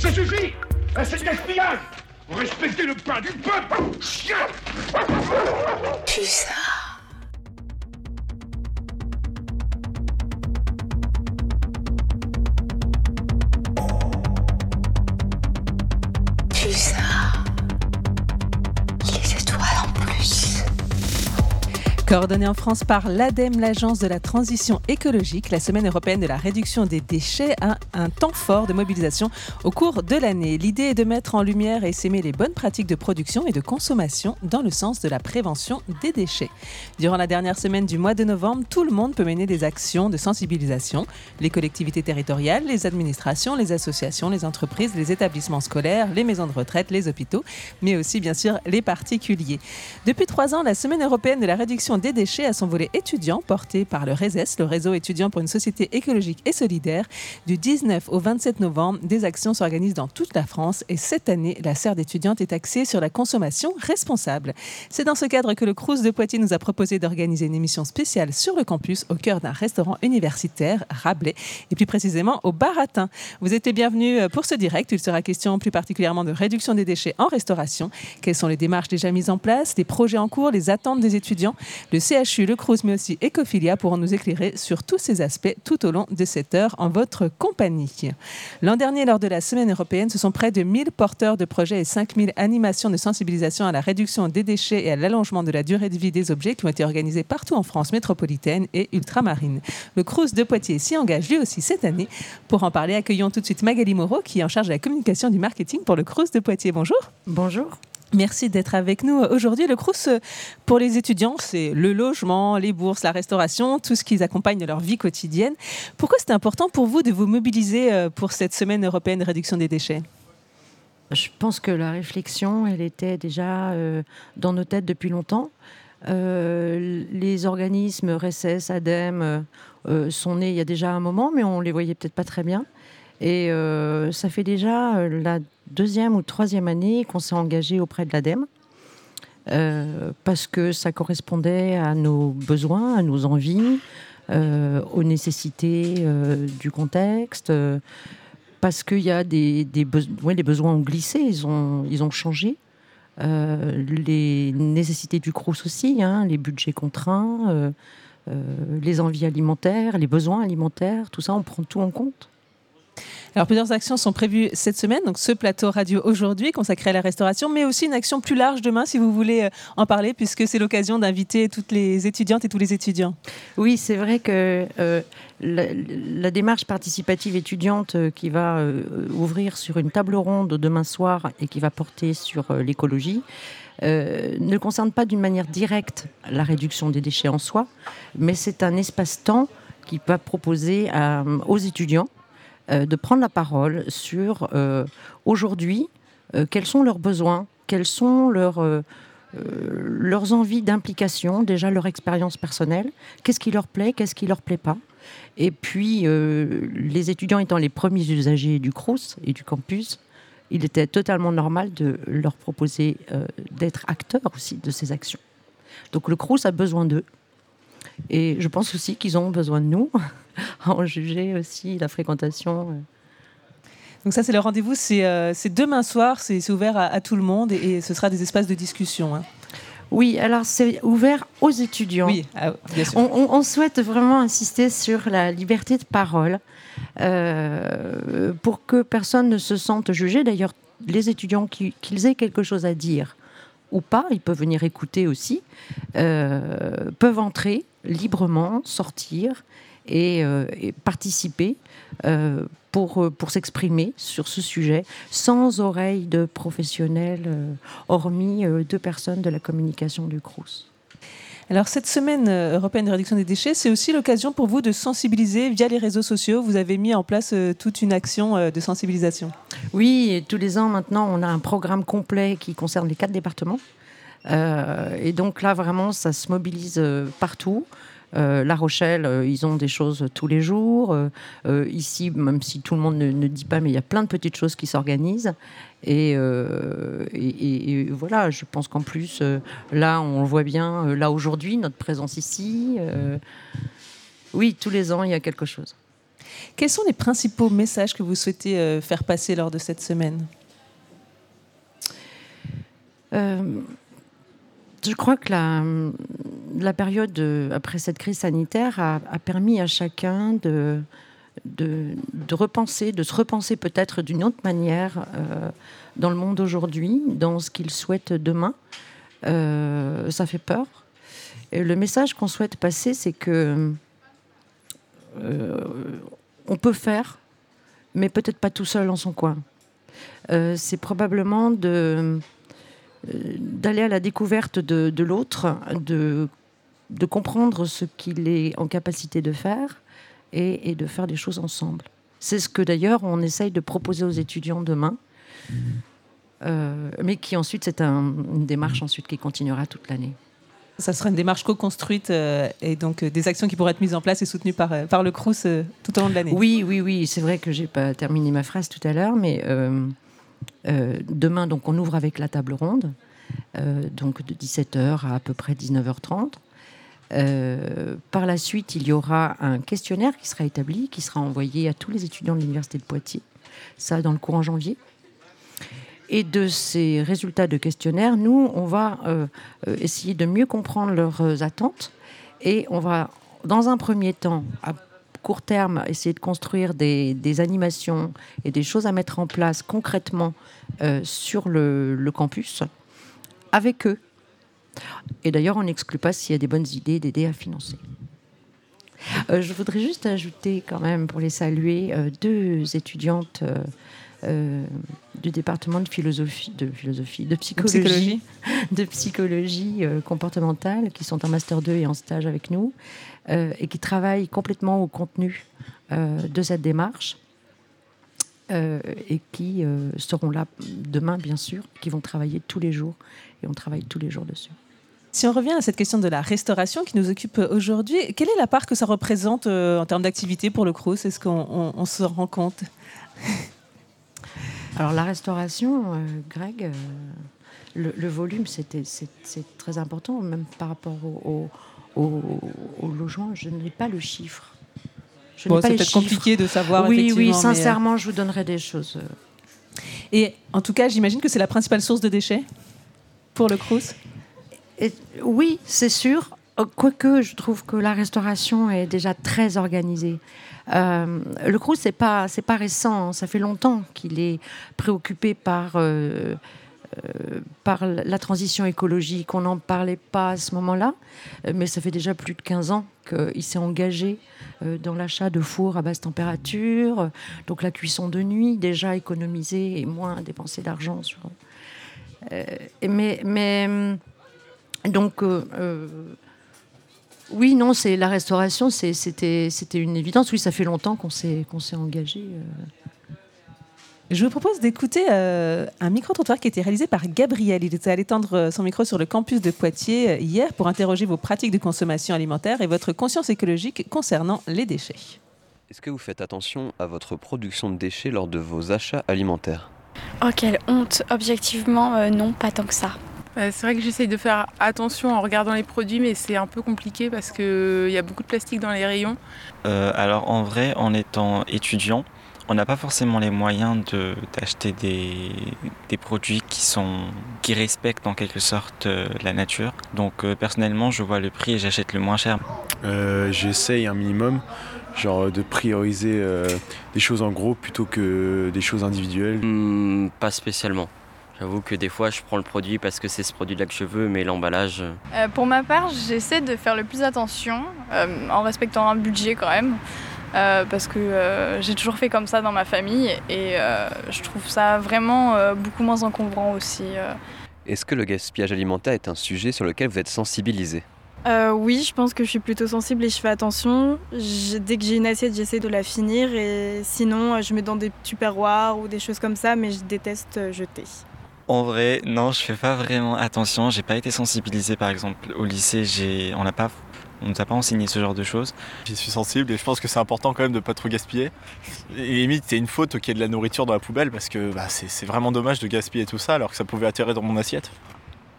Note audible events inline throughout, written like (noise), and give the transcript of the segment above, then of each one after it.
Ça suffit C'est de gaspillage Respectez le pain du peuple Chien Putain. Coordonnée en France par l'ADEME, l'Agence de la transition écologique, la Semaine européenne de la réduction des déchets a un temps fort de mobilisation au cours de l'année. L'idée est de mettre en lumière et s'aimer les bonnes pratiques de production et de consommation dans le sens de la prévention des déchets. Durant la dernière semaine du mois de novembre, tout le monde peut mener des actions de sensibilisation. Les collectivités territoriales, les administrations, les associations, les entreprises, les établissements scolaires, les maisons de retraite, les hôpitaux, mais aussi bien sûr les particuliers. Depuis trois ans, la Semaine européenne de la réduction des déchets a son volet étudiant porté par le RESES, le réseau étudiant pour une société écologique et solidaire. Du 19 au 27 novembre, des actions s'organisent dans toute la France et cette année, la serre d'étudiante est axée sur la consommation responsable. C'est dans ce cadre que le Crous de Poitiers nous a proposé d'organiser une émission spéciale sur le campus au cœur d'un restaurant universitaire, Rabelais, et plus précisément au Baratin. Vous êtes bienvenus pour ce direct. Il sera question plus particulièrement de réduction des déchets en restauration. Quelles sont les démarches déjà mises en place, les projets en cours, les attentes des étudiants? Le CHU, le Crous, mais aussi Ecophilia pourront nous éclairer sur tous ces aspects tout au long de cette heure en votre compagnie. L'an dernier, lors de la Semaine européenne, ce sont près de 1000 porteurs de projets et 5000 animations de sensibilisation à la réduction des déchets et à l'allongement de la durée de vie des objets qui ont été organisées partout en France métropolitaine et ultramarine. Le Crous de Poitiers s'y engage lui aussi cette année. Pour en parler, accueillons tout de suite Magali Moreau qui est en charge de la communication du marketing pour le Crous de Poitiers. Bonjour. Bonjour. Merci d'être avec nous aujourd'hui. Le Crous, pour les étudiants, c'est le logement, les bourses, la restauration, tout ce qui accompagne leur vie quotidienne. Pourquoi c'était important pour vous de vous mobiliser euh, pour cette semaine européenne de réduction des déchets? Je pense que la réflexion, elle était déjà euh, dans nos têtes depuis longtemps. Euh, les organismes RECES, ADEME euh, sont nés il y a déjà un moment, mais on les voyait peut-être pas très bien. Et euh, ça fait déjà euh, la deuxième ou troisième année qu'on s'est engagé auprès de l'ADEME. euh, parce que ça correspondait à nos besoins, à nos envies, euh, aux nécessités euh, du contexte, parce qu'il y a des, les besoins ont glissé, ils ont, changé. Les nécessités du CROUS aussi, hein, les budgets contraints, les envies alimentaires, les besoins alimentaires, tout ça, on prend tout en compte. Alors plusieurs actions sont prévues cette semaine, donc ce plateau radio aujourd'hui consacré à la restauration, mais aussi une action plus large demain si vous voulez euh, en parler, puisque c'est l'occasion d'inviter toutes les étudiantes et tous les étudiants. Oui, c'est vrai que euh, la, démarche participative étudiante euh, qui va ouvrir sur une table ronde demain soir et qui va porter sur l'écologie ne concerne pas d'une manière directe la réduction des déchets en soi, mais c'est un espace-temps qui va proposer aux étudiants de prendre la parole sur euh, aujourd'hui euh, quels sont leurs besoins, quels sont leurs, euh, euh, leurs envies d'implication, déjà leur expérience personnelle, qu'est-ce qui leur plaît, qu'est-ce qui leur plaît pas. Et puis, euh, les étudiants étant les premiers usagers du CRUS et du campus, il était totalement normal de leur proposer euh, d'être acteurs aussi de ces actions. Donc le CRUS a besoin d'eux. Et je pense aussi qu'ils ont besoin de nous, (laughs) à (laughs) en juger aussi la fréquentation. euh. Donc ça c'est le rendez-vous, c'est euh, c'est demain soir, c'est c'est ouvert à, à tout le monde et, et ce sera des espaces de discussion. hein. Oui, alors c'est ouvert aux étudiants. Oui, ah, bien sûr. On, on- on souhaite vraiment insister sur la liberté de parole euh, pour que personne ne se sente jugé. D'ailleurs, les étudiants qui- qu'ils aient quelque chose à dire ou pas, ils peuvent venir écouter aussi, euh, peuvent entrer librement, sortir et, euh, et participer euh, pour, euh, pour s'exprimer sur ce sujet sans oreille de professionnels, hormis deux personnes de la communication du CRUS. Alors cette semaine européenne de réduction des déchets, c'est aussi l'occasion pour vous de sensibiliser via les réseaux sociaux. Vous avez mis en place euh, toute une action euh, de sensibilisation. Oui, et tous les ans maintenant, on a un programme complet qui concerne les quatre départements. Euh, et donc là, vraiment, ça se mobilise partout. Euh, la Rochelle, euh, ils ont des choses tous les jours. Euh, ici, même si tout le monde ne, ne dit pas, mais il y a plein de petites choses qui s'organisent. Et, euh, et- et- et voilà, je pense qu'en plus, euh, là, on le voit bien, euh, là aujourd'hui, notre présence ici. oui, tous les ans, il y a quelque chose. Quels sont les principaux messages que vous souhaitez faire passer lors de cette semaine? Je crois que la, période après cette crise sanitaire a, permis à chacun de, repenser, de se repenser peut-être d'une autre manière euh, dans le monde aujourd'hui, dans ce qu'il souhaite demain. Euh, ça fait peur. Et le message qu'on souhaite passer, c'est que on peut faire, mais peut-être pas tout seul en son coin. c'est probablement de euh, d'aller à la découverte de, l'autre, de, de, comprendre ce qu'il est en capacité de faire et, de faire des choses ensemble. C'est ce que d'ailleurs on essaye de proposer aux étudiants demain. Euh, mais qui ensuite, c'est une démarche ensuite qui continuera toute l'année. Ça sera une démarche co-construite euh, et donc des actions qui pourraient être mises en place et soutenues par, par le CRUS tout au long de l'année. Oui, oui, oui. C'est vrai que j'ai pas terminé ma phrase tout à l'heure, mais euh, demain, donc, on ouvre avec la table ronde, euh, donc de 17h à à peu près 19h30. Euh, par la suite, il y aura un questionnaire qui sera établi, qui sera envoyé à tous les étudiants de l'Université de Poitiers, ça dans le courant janvier. Et de ces résultats de questionnaire, nous, on va essayer de mieux comprendre leurs attentes et on va, dans un premier temps, court terme, essayer de construire des, animations et des choses à mettre en place concrètement euh, sur le, campus avec eux. Et d'ailleurs, on n'exclut pas s'il y a des bonnes idées d'aider à financer. Euh, je voudrais juste ajouter quand même, pour les saluer, euh, deux étudiantes du département de philosophie, de philosophie, de psychologie, de psychologie (laughs) comportementale, qui sont en master 2 et en stage avec nous, et qui travaillent complètement au contenu euh, de cette démarche. Euh, et qui seront là demain, bien sûr, qui vont travailler tous les jours, et on travaille tous les jours dessus. Si on revient à cette question de la restauration qui nous occupe aujourd'hui, quelle est la part que ça représente en termes d'activité pour le CRUS Est-ce qu'on se rend compte? (laughs) Alors la restauration, Greg, le, volume, c'est très important, même par rapport au, au, logement, je n'ai pas le chiffre. c'est peut-être compliqué de savoir. Oui, oui, euh, sincèrement, je vous donnerai des choses. Et en tout cas, j'imagine que c'est la principale source de déchets pour le Crous? Oui, c'est sûr. Quoique, je trouve que la restauration est déjà très organisée. Euh, le Crous, c'est pas, c'est pas récent. Hein. Ça fait longtemps qu'il est préoccupé par euh, euh, par la transition écologique. On n'en parlait pas à ce moment-là, euh, mais ça fait déjà plus de 15 ans qu'il s'est engagé euh, dans l'achat de fours à basse température, donc la cuisson de nuit, déjà économiser et moins dépenser d'argent sur. mais, mais donc. oui, non, c'est la restauration, c'était une évidence. Oui, ça fait longtemps qu'on s'est engagé. Je vous propose d'écouter euh, un micro-trottoir qui a été réalisé par Gabriel. Il était allé tendre euh, son micro sur le campus de Poitiers euh, hier pour interroger vos pratiques de consommation alimentaire et votre conscience écologique concernant les déchets. Est-ce que vous faites attention à votre production de déchets lors de vos achats alimentaires? Oh, quelle honte Objectivement, non, pas tant que ça. C'est vrai que j'essaye de faire attention en regardant les produits, mais c'est un peu compliqué parce qu'il y a beaucoup de plastique dans les rayons. alors en vrai, en étant étudiant, on n'a pas forcément les moyens d'acheter des, des, produits qui, sont, qui respectent en quelque sorte euh, la nature. Donc euh, personnellement, je vois le prix et j'achète le moins cher. Euh, j'essaye un minimum, genre de prioriser des choses en gros plutôt que des choses individuelles. Hmm, pas spécialement. J'avoue que des fois, je prends le produit parce que c'est ce produit-là que je veux, mais l'emballage. pour ma part, j'essaie de faire le plus attention, en respectant un budget quand même. Euh, parce que euh, j'ai toujours fait comme ça dans ma famille et euh, je trouve ça vraiment beaucoup moins encombrant aussi. Est-ce que le gaspillage alimentaire est un sujet sur lequel vous êtes sensibilisé? Oui, je pense que je suis plutôt sensible et je fais attention. dès que j'ai une assiette, j'essaie de la finir et sinon, je mets dans des tupperwares ou des choses comme ça, mais je déteste jeter. En vrai, non, je fais pas vraiment attention. J'ai pas été sensibilisé, par exemple, au lycée. On n'a pas on ne nous a pas enseigné ce genre de choses. J'y suis sensible et je pense que c'est important quand même de ne pas trop gaspiller. Et limite, c'est une faute qu'il y ait de la nourriture dans la poubelle parce que bah, c'est vraiment dommage de gaspiller tout ça alors que ça pouvait atterrir dans mon assiette.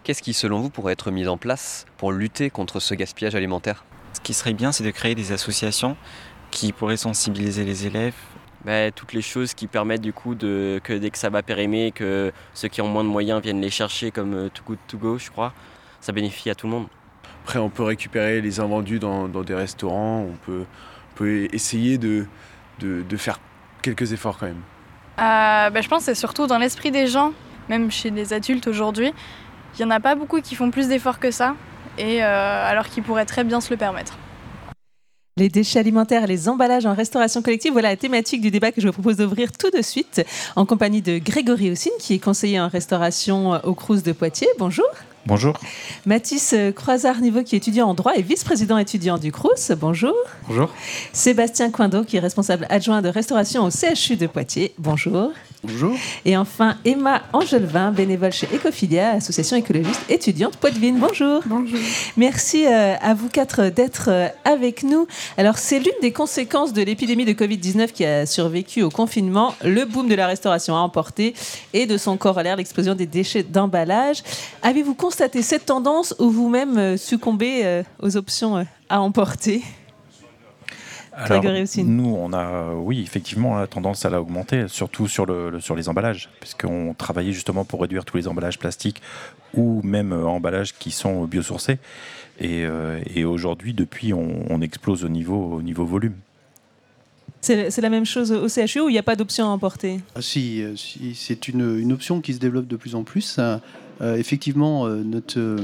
Qu'est-ce qui, selon vous, pourrait être mis en place pour lutter contre ce gaspillage alimentaire? Ce qui serait bien, c'est de créer des associations qui pourrait sensibiliser les élèves bah, toutes les choses qui permettent du coup de, que dès que ça va périmer, que ceux qui ont moins de moyens viennent les chercher comme euh, Too Good To Go, je crois. Ça bénéficie à tout le monde. Après, on peut récupérer les invendus dans, dans des restaurants, on peut, on peut essayer de, de, de, faire quelques efforts quand même. Euh, bah, je pense que c'est surtout dans l'esprit des gens, même chez les adultes aujourd'hui. Il n'y en a pas beaucoup qui font plus d'efforts que ça, et euh, alors qu'ils pourraient très bien se le permettre. Les déchets alimentaires et les emballages en restauration collective, voilà la thématique du débat que je vous propose d'ouvrir tout de suite en compagnie de Grégory Houssine, qui est conseiller en restauration au Crous de Poitiers. Bonjour. Bonjour. Mathis Croisard-Niveau, qui est étudiant en droit et vice-président étudiant du Crous. Bonjour. Bonjour. Sébastien Coindo, qui est responsable adjoint de restauration au CHU de Poitiers. Bonjour. Bonjour. Et enfin, Emma Angelevin, bénévole chez Ecofilia, association écologiste étudiante Poitvine. Bonjour. Bonjour. Merci euh, à vous quatre d'être euh, avec nous. Alors, c'est l'une des conséquences de l'épidémie de Covid-19 qui a survécu au confinement, le boom de la restauration à emporter et de son corollaire, l'explosion des déchets d'emballage. Avez-vous constaté cette tendance ou vous-même euh, succombez aux options à emporter? Alors, nous, on a, oui, effectivement, la tendance à la augmenter, surtout sur, le, sur les emballages, puisqu'on travaillait justement pour réduire tous les emballages plastiques ou même euh, emballages qui sont biosourcés. Et, euh, et aujourd'hui, depuis, on, on, explose au niveau, au niveau volume. C'est la même chose au CHU ou il n'y a pas d'option à emporter ah, Si, euh, si c'est une, une, option qui se développe de plus en plus. Euh, effectivement, euh, notre, euh,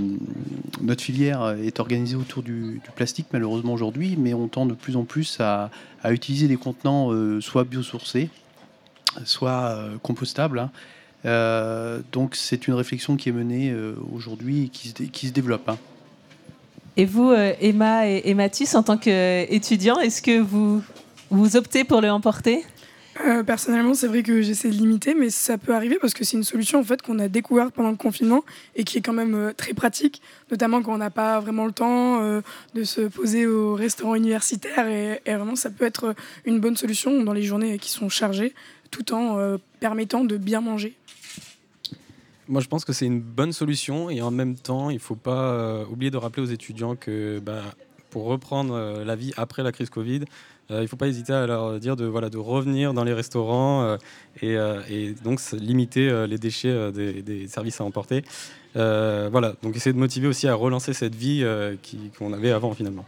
notre filière est organisée autour du, plastique, malheureusement aujourd'hui, mais on tend de plus en plus à, utiliser des contenants soit biosourcés, soit compostables. Hein. Donc c'est une réflexion qui est menée aujourd'hui et qui se, développe. Hein. Et vous, Emma et, et, Mathis, en tant qu'étudiants, est-ce que vous, vous optez pour le emporter? Euh, personnellement, c'est vrai que j'essaie de limiter, mais ça peut arriver parce que c'est une solution en fait qu'on a découverte pendant le confinement et qui est quand même euh, très pratique, notamment quand on n'a pas vraiment le temps euh, de se poser au restaurant universitaire et, vraiment ça peut être une bonne solution dans les journées qui sont chargées, tout en permettant de bien manger. Moi, je pense que c'est une bonne solution et en même temps, il ne faut pas oublier de rappeler aux étudiants que bah, pour reprendre la vie après la crise Covid, il ne faut pas hésiter à leur dire de, voilà, de revenir dans les restaurants euh, et, euh, et, donc limiter les déchets des, des, services à emporter. voilà, donc essayer de motiver aussi à relancer cette vie qu'on avait avant finalement.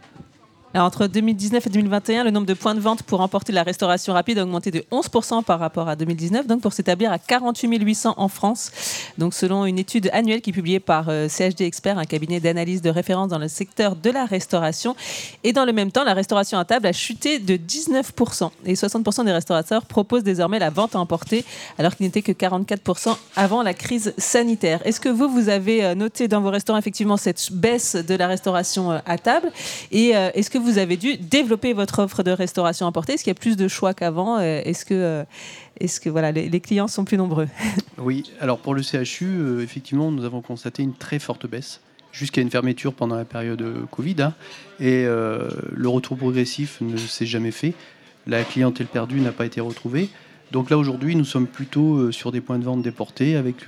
Entre 2019 et 2021, le nombre de points de vente pour emporter la restauration rapide a augmenté de 11% par rapport à 2019, donc pour s'établir à 48 800 en France. Donc, selon une étude annuelle qui est publiée par euh, CHD Expert, un cabinet d'analyse de référence dans le secteur de la restauration. Et dans le même temps, la restauration à table a chuté de 19%. Et 60% des restaurateurs proposent désormais la vente à emporter, alors qu'il n'était que 44% avant la crise sanitaire. Est-ce que vous, vous avez euh, noté dans vos restaurants effectivement cette baisse de la restauration euh, à table? Et est-ce que vous avez dû développer votre offre de restauration emportée Est-ce qu'il y a plus de choix qu'avant euh, Est-ce que, euh, les, clients sont plus nombreux? Oui, alors pour le CHU, euh, effectivement, nous avons constaté une très forte baisse jusqu'à une fermeture pendant la période Covid. Hein, et le retour progressif ne s'est jamais fait. La clientèle perdue n'a pas été retrouvée. Donc là, aujourd'hui, nous sommes plutôt sur des points de vente déportés avec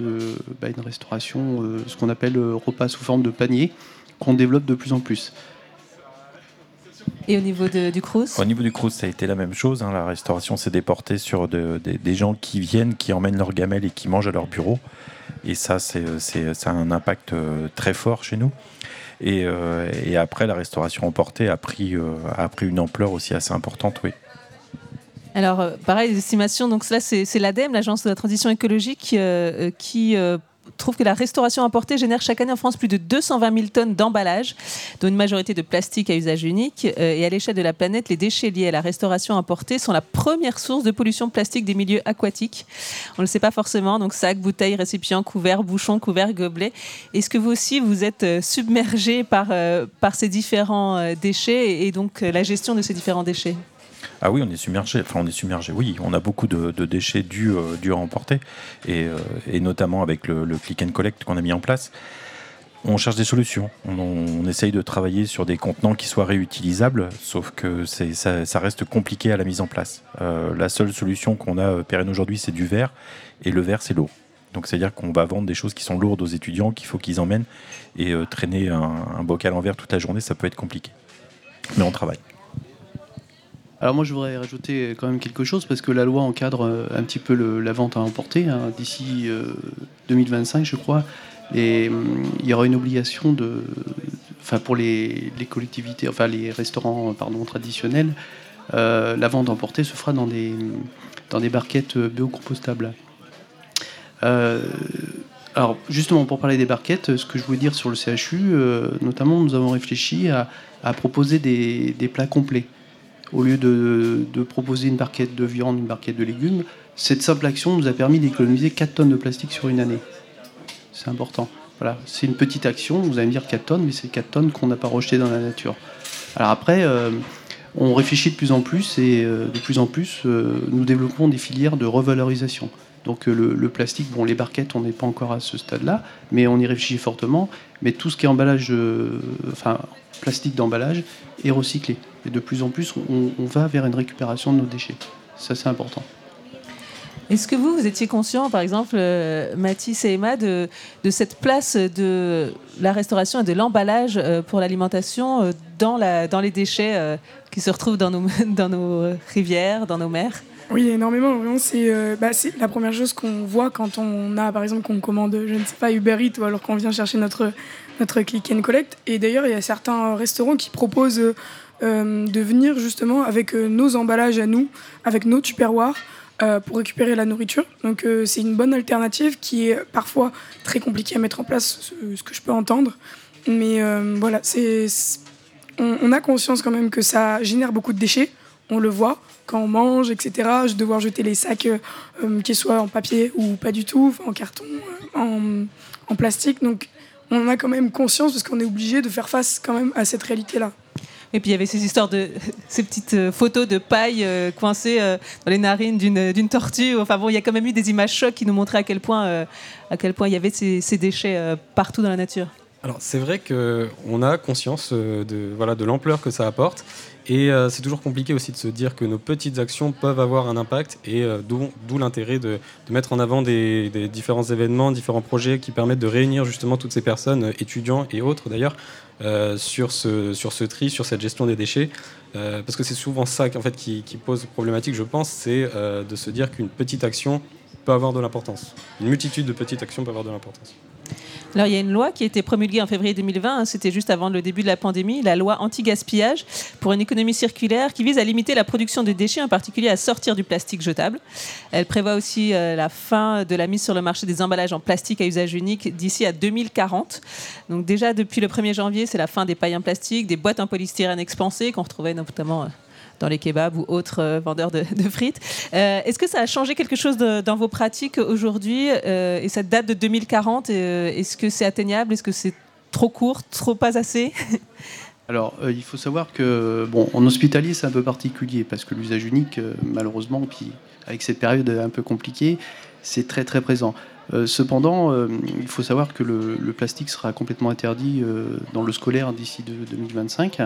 bah, une restauration, ce qu'on appelle repas sous forme de panier, qu'on développe de plus en plus. Et au niveau de, du Crous Au niveau du Crous, ça a été la même chose. Hein. La restauration s'est déportée sur de, de, des gens qui viennent, qui emmènent leurs gamelles et qui mangent à leur bureau. Et ça, c'est, ça a un impact euh, très fort chez nous. Et, euh, et après, la restauration emportée a pris, euh, a pris une ampleur aussi assez importante, oui. Alors, pareil, les estimations, donc là, c'est, l'ADEME, l'Agence de la transition écologique, euh, qui trouve que la restauration importée génère chaque année en France plus de 220 000 tonnes d'emballage, dont une majorité de plastique à usage unique. Euh, et à l'échelle de la planète, les déchets liés à la restauration importée sont la première source de pollution plastique des milieux aquatiques. On ne le sait pas forcément, donc sacs, bouteilles, récipients, couverts, bouchons, couverts, gobelets. Est-ce que vous aussi, vous êtes submergé par, euh, par ces différents déchets et, et donc la gestion de ces différents déchets? Ah oui, on est submergé. Enfin, on est submergé. Oui, on a beaucoup de, déchets euh, dus à emporter, et, euh, notamment avec le, click and collect qu'on a mis en place. On cherche des solutions. On, essaye de travailler sur des contenants qui soient réutilisables, sauf que ça, reste compliqué à la mise en place. Euh, la seule solution qu'on a pérenne aujourd'hui, c'est du verre, et le verre, c'est l'eau. Donc c'est-à-dire qu'on va vendre des choses qui sont lourdes aux étudiants, qu'il faut qu'ils emmènent, et traîner un, un bocal en verre toute la journée, ça peut être compliqué. Mais on travaille. Alors moi je voudrais rajouter quand même quelque chose parce que la loi encadre euh, un petit peu la vente à emporter hein, d'ici euh, 2025 je crois et hum, il y aura une obligation de enfin pour les, collectivités enfin les restaurants pardon traditionnels euh, la vente emportée se fera dans des dans des barquettes euh, biocompostables. Euh, alors justement pour parler des barquettes, ce que je voulais dire sur le CHU, euh, notamment nous avons réfléchi à, proposer des plats complets. Au lieu de, proposer une barquette de viande, une barquette de légumes, cette simple action nous a permis d'économiser 4 tonnes de plastique sur une année. C'est important. Voilà, c'est une petite action, vous allez me dire 4 tonnes, mais c'est 4 tonnes qu'on n'a pas rejetées dans la nature. Alors après, euh, on réfléchit de plus en plus et euh, de plus en plus, euh, nous développons des filières de revalorisation. Donc le, plastique, bon, les barquettes, on n'est pas encore à ce stade-là, mais on y réfléchit fortement. Mais tout ce qui est emballage, enfin plastique d'emballage, est recyclé. Et de plus en plus, on, on va vers une récupération de nos déchets. Ça, c'est important. Est-ce que vous, vous étiez conscient, par exemple, euh, Mathis et Emma, de, de cette place de la restauration et de l'emballage euh, pour l'alimentation euh, dans, la, dans les déchets qui se retrouvent dans nos, (laughs) dans nos rivières, dans nos mers? Oui, énormément. C'est euh, bah, c'est la première chose qu'on voit quand on a, par exemple, qu'on commande, je ne sais pas, Uber Eats ou alors qu'on vient chercher notre, notre click and collect. Et d'ailleurs, il y a certains restaurants qui proposent euh, euh, de venir justement avec euh, nos emballages à nous, avec nos tupperwares. pour récupérer la nourriture. Donc c'est une bonne alternative qui est parfois très compliquée à mettre en place, ce, que je peux entendre. Mais voilà, c'est on, a conscience quand même que ça génère beaucoup de déchets. On le voit quand on mange, etc. Je devoir jeter les sacs, qu'ils soient en papier ou pas du tout, en carton, en, en plastique. Donc on a quand même conscience parce qu'on est obligé de faire face quand même à cette réalité-là. Et puis il y avait ces histoires de (laughs) ces petites euh, photos de paille euh, coincées euh, dans les narines d'une tortue. Enfin bon, il y a quand même eu des images chocs qui nous montraient à quel point, à quel point il y avait ces, déchets partout dans la nature. Alors c'est vrai qu'on a conscience euh, de, voilà, de l'ampleur que ça apporte et euh, c'est toujours compliqué aussi de se dire que nos petites actions peuvent avoir un impact et euh, d'où l'intérêt de, de mettre en avant des, des différents événements, différents projets qui permettent de réunir justement toutes ces personnes, euh, étudiants et autres d'ailleurs, sur, ce, sur ce tri, sur cette gestion des déchets. Parce que c'est souvent ça en fait, qui, qui pose problématique, je pense, c'est de se dire qu'une petite action peut avoir de l'importance. Une multitude de petites actions peut avoir de l'importance. Alors, il y a une loi qui a été promulguée en février 2020, hein, c'était juste avant le début de la pandémie, la loi anti-gaspillage pour une économie circulaire qui vise à limiter la production de déchets, en particulier à sortir du plastique jetable. Elle prévoit aussi euh, la fin de la mise sur le marché des emballages en plastique à usage unique d'ici à 2040. Donc déjà, depuis le 1er janvier, c'est la fin des pailles en plastique, des boîtes en polystyrène expansées qu'on retrouvait notamment... euh, dans les kebabs ou autres euh, vendeurs de, frites. Euh, Est-ce que ça a changé quelque chose dans vos pratiques aujourd'hui euh, Et cette date de 2040, euh, est-ce que c'est atteignable? Est-ce que c'est trop court, trop pas assez? (laughs) Alors, il faut savoir que, bon, en hospitalier, c'est un peu particulier parce que l'usage unique, euh, malheureusement, puis avec cette période un peu compliquée, c'est très très présent. Cependant, il faut savoir que le, le plastique sera complètement interdit dans le scolaire d'ici de- 2025.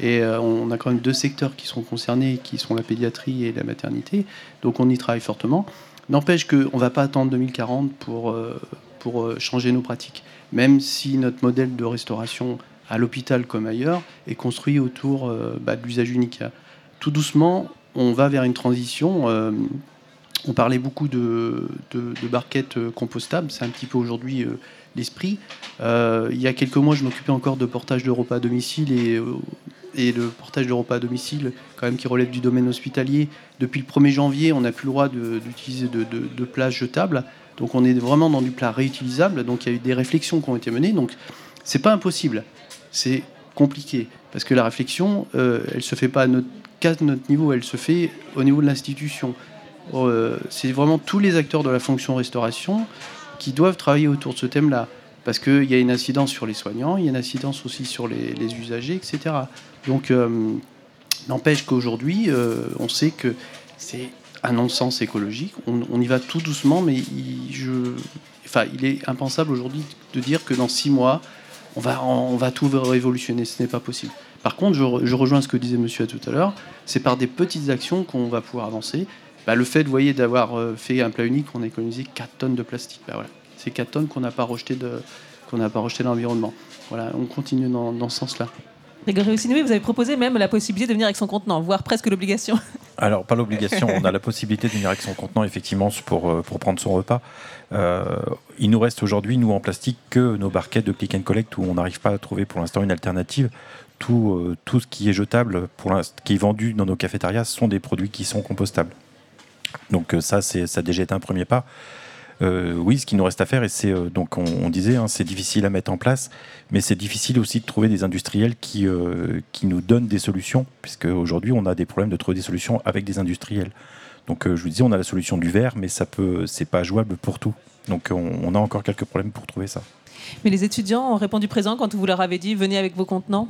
Et euh, on a quand même deux secteurs qui sont concernés, qui sont la pédiatrie et la maternité. Donc on y travaille fortement. N'empêche qu'on ne va pas attendre 2040 pour, euh, pour euh, changer nos pratiques. Même si notre modèle de restauration à l'hôpital comme ailleurs est construit autour bah, de l'usage unique. Tout doucement, on va vers une transition. on parlait beaucoup de, de- barquettes compostables, c'est un petit peu aujourd'hui l'esprit. Il y a quelques mois, je m'occupais encore de portage de repas à domicile et, et le portage de repas à domicile, quand même qui relève du domaine hospitalier. Depuis le 1er janvier, on n'a plus le droit d'utiliser de, de, plats jetables. Donc on est vraiment dans du plat réutilisable. Donc il y a eu des réflexions qui ont été menées. Donc c'est pas impossible, c'est compliqué parce que la réflexion, euh, elle se fait pas à notre, niveau, elle se fait au niveau de l'institution. Euh, c'est vraiment tous les acteurs de la fonction restauration qui doivent travailler autour de ce thème-là. Parce qu'il y a une incidence sur les soignants, il y a une incidence aussi sur les usagers, etc. Donc, euh, n'empêche qu'aujourd'hui, euh, on sait que c'est un non-sens écologique. On, y va tout doucement, mais il, est impensable aujourd'hui de dire que dans six mois, on va, tout révolutionner. Ce n'est pas possible. Par contre, je, re- je rejoins ce que disait monsieur tout à l'heure, c'est par des petites actions qu'on va pouvoir avancer. Bah, le fait, voyez, d'avoir euh, fait un plat unique, on a économisé 4 tonnes de plastique. Bah, voilà. C'est 4 tonnes qu'on n'a pas rejeté de l'environnement. Voilà, on continue dans ce sens-là. Grégory Ossini, oui, vous avez proposé même la possibilité de venir avec son contenant, voire presque l'obligation. (laughs) Alors, pas l'obligation, on a la possibilité de venir avec son contenant, effectivement, pour, euh, pour prendre son repas. Euh, il nous reste aujourd'hui, nous, en plastique, que nos barquettes de click and collect où on n'arrive pas à trouver pour l'instant une alternative. Tout, euh, tout ce qui est jetable, pour qui est vendu dans nos cafétérias, sont des produits qui sont compostables. Donc, euh, ça, ça déjà été un premier pas. Euh, oui, ce qu'il nous reste à faire, et c'est euh, donc on, disait, hein, c'est difficile à mettre en place, mais c'est difficile aussi de trouver des industriels qui, euh, qui nous donnent des solutions, puisque aujourd'hui on a des problèmes de trouver des solutions avec des industriels. Donc je vous disais, on a la solution du verre, mais ça peut, c'est pas jouable pour tout. Donc on, on a encore quelques problèmes pour trouver ça. Mais les étudiants ont répondu présent quand vous leur avez dit venez avec vos contenants?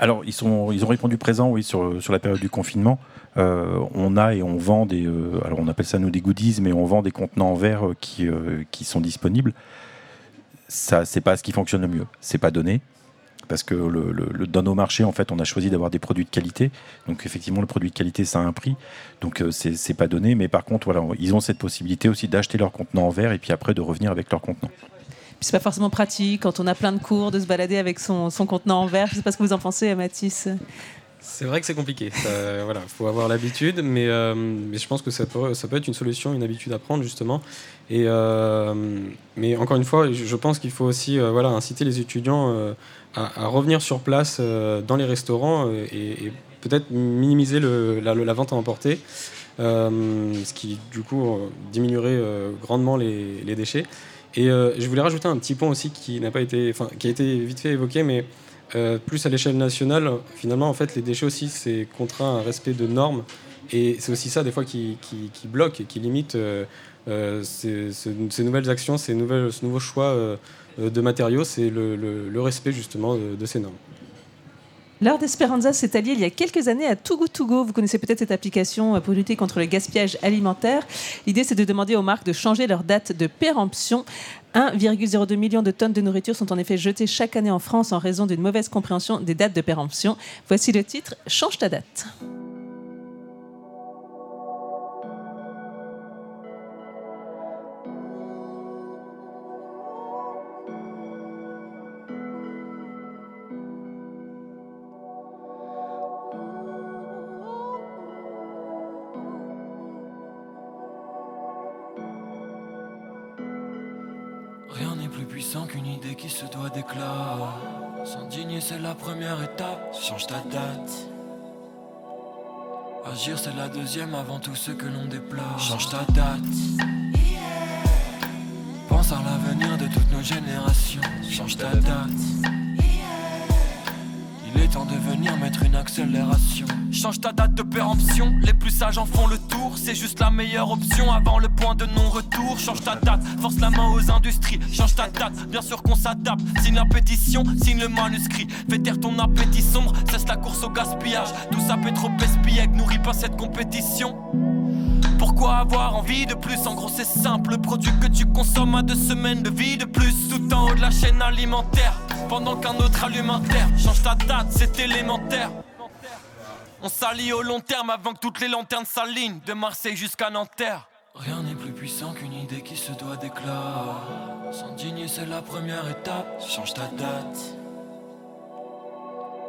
Alors, ils, ont répondu présent, oui, sur, la période du confinement. Euh, on a et on vend des. euh, alors, on appelle ça nous des goodies, mais on vend des contenants en verre euh, qui, sont disponibles. Ça, c'est pas ce qui fonctionne le mieux. C'est pas donné. Parce que le, dans nos marchés, en fait, on a choisi d'avoir des produits de qualité. Donc, effectivement, le produit de qualité, ça a un prix. Donc, c'est c'est pas donné. Mais par contre, ils ont cette possibilité aussi d'acheter leur contenant en verre et puis après de revenir avec leur contenant. C'est pas forcément pratique quand on a plein de cours de se balader avec son, son contenant en verre. Je sais pas ce que vous en pensez, Mathis. C'est vrai que c'est compliqué. Ça, (laughs) voilà, faut avoir l'habitude, mais, euh, mais je pense que ça peut, ça peut être une solution, une habitude à prendre justement. Et euh, mais encore une fois, je pense qu'il faut aussi euh, voilà inciter les étudiants à, revenir sur place dans les restaurants et, peut-être minimiser le- la, la vente à emporter, ce qui du coup diminuerait grandement les, les déchets. Et euh, je voulais rajouter un petit point aussi qui n'a pas été, qui a été vite fait évoqué, mais euh, plus à l'échelle nationale, finalement, en fait, les déchets aussi, c'est contraint à un respect de normes. Et c'est aussi ça, des fois, qui, bloque et qui limite euh, ces, nouvelles actions, ces nouvelles, ce nouveau choix de matériaux. C'est le, respect, justement, de ces normes. L'heure d'Espéranza s'est alliée il y a quelques années à Too Good To Go. Vous connaissez peut-être cette application euh, pour lutter contre le gaspillage alimentaire. L'idée, c'est de demander aux marques de changer leur date de péremption. 1,02 million de tonnes de nourriture sont en effet jetées chaque année en France en raison d'une mauvaise compréhension des dates de péremption. Voici le titre Change ta date. C'est la première étape. Change ta date. Agir, c'est la deuxième avant tout ce que l'on déplore. Change ta date. Pense à l'avenir de toutes nos générations. Change ta date. Il est temps de venir mettre une accélération. Change ta date de péremption, les plus sages en font le tour. C'est juste la meilleure option avant le point de non-retour. Change ta date, force la main aux industries. Change ta date, bien sûr qu'on s'adapte. Signe la pétition, signe le manuscrit. Fais taire ton appétit sombre, cesse la course au gaspillage. Tout ça peut trop espiègle, nourrit pas cette compétition. Pourquoi avoir envie de plus? En gros c'est simple, le produit que tu consommes a deux semaines de vie de plus Tout en haut de la chaîne alimentaire Pendant qu'un autre allume un terre Change ta date, c'est élémentaire. On s'allie au long terme avant que toutes les lanternes s'alignent De Marseille jusqu'à Nanterre. Rien n'est plus puissant qu'une idée qui se doit d'éclat S'indigner c'est la première étape. Change ta date.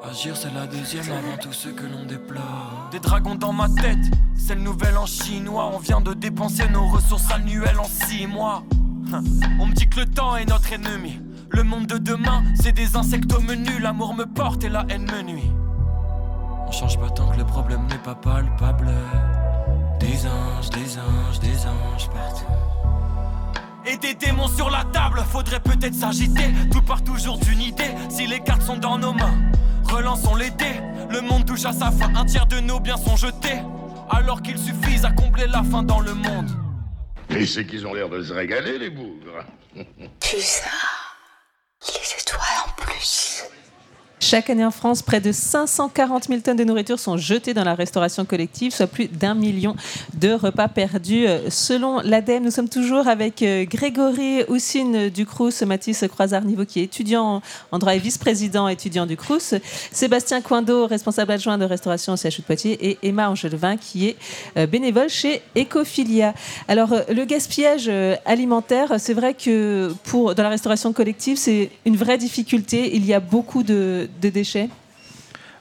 Agir c'est la deuxième avant tout ce que l'on déplore. Des dragons dans ma tête, c'est le nouvel en chinois. On vient de dépenser nos ressources annuelles en six mois. (laughs) On me dit que le temps est notre ennemi Le monde de demain, c'est des insectes au menu L'amour me porte et la haine me nuit On change pas tant que le problème n'est pas palpable Des anges, des anges, des anges partout et des démons sur la table, faudrait peut-être s'agiter. Tout part toujours d'une idée, si les cartes sont dans nos mains. Relançons les dés, le monde touche à sa fin. Un tiers de nos biens sont jetés, alors qu'il suffise à combler la faim dans le monde. Et c'est qu'ils ont l'air de se régaler, les bougres. Plus ça, les étoiles en plus. Chaque année en France, près de 540 000 tonnes de nourriture sont jetées dans la restauration collective, soit plus d'un million de repas perdus. Euh, Selon l'ADEME, nous sommes toujours avec euh, Grégory Houssine du Mathis Croisard-Niveau qui est étudiant en droit et vice-président étudiant du Crous, Sébastien Coindo, responsable adjoint de restauration au CHU de Poitiers et Emma Angelevin qui est euh, bénévole chez Ecophilia. Alors, le gaspillage alimentaire, c'est vrai que pour, dans la restauration collective, c'est une vraie difficulté. Il y a beaucoup de, de déchets.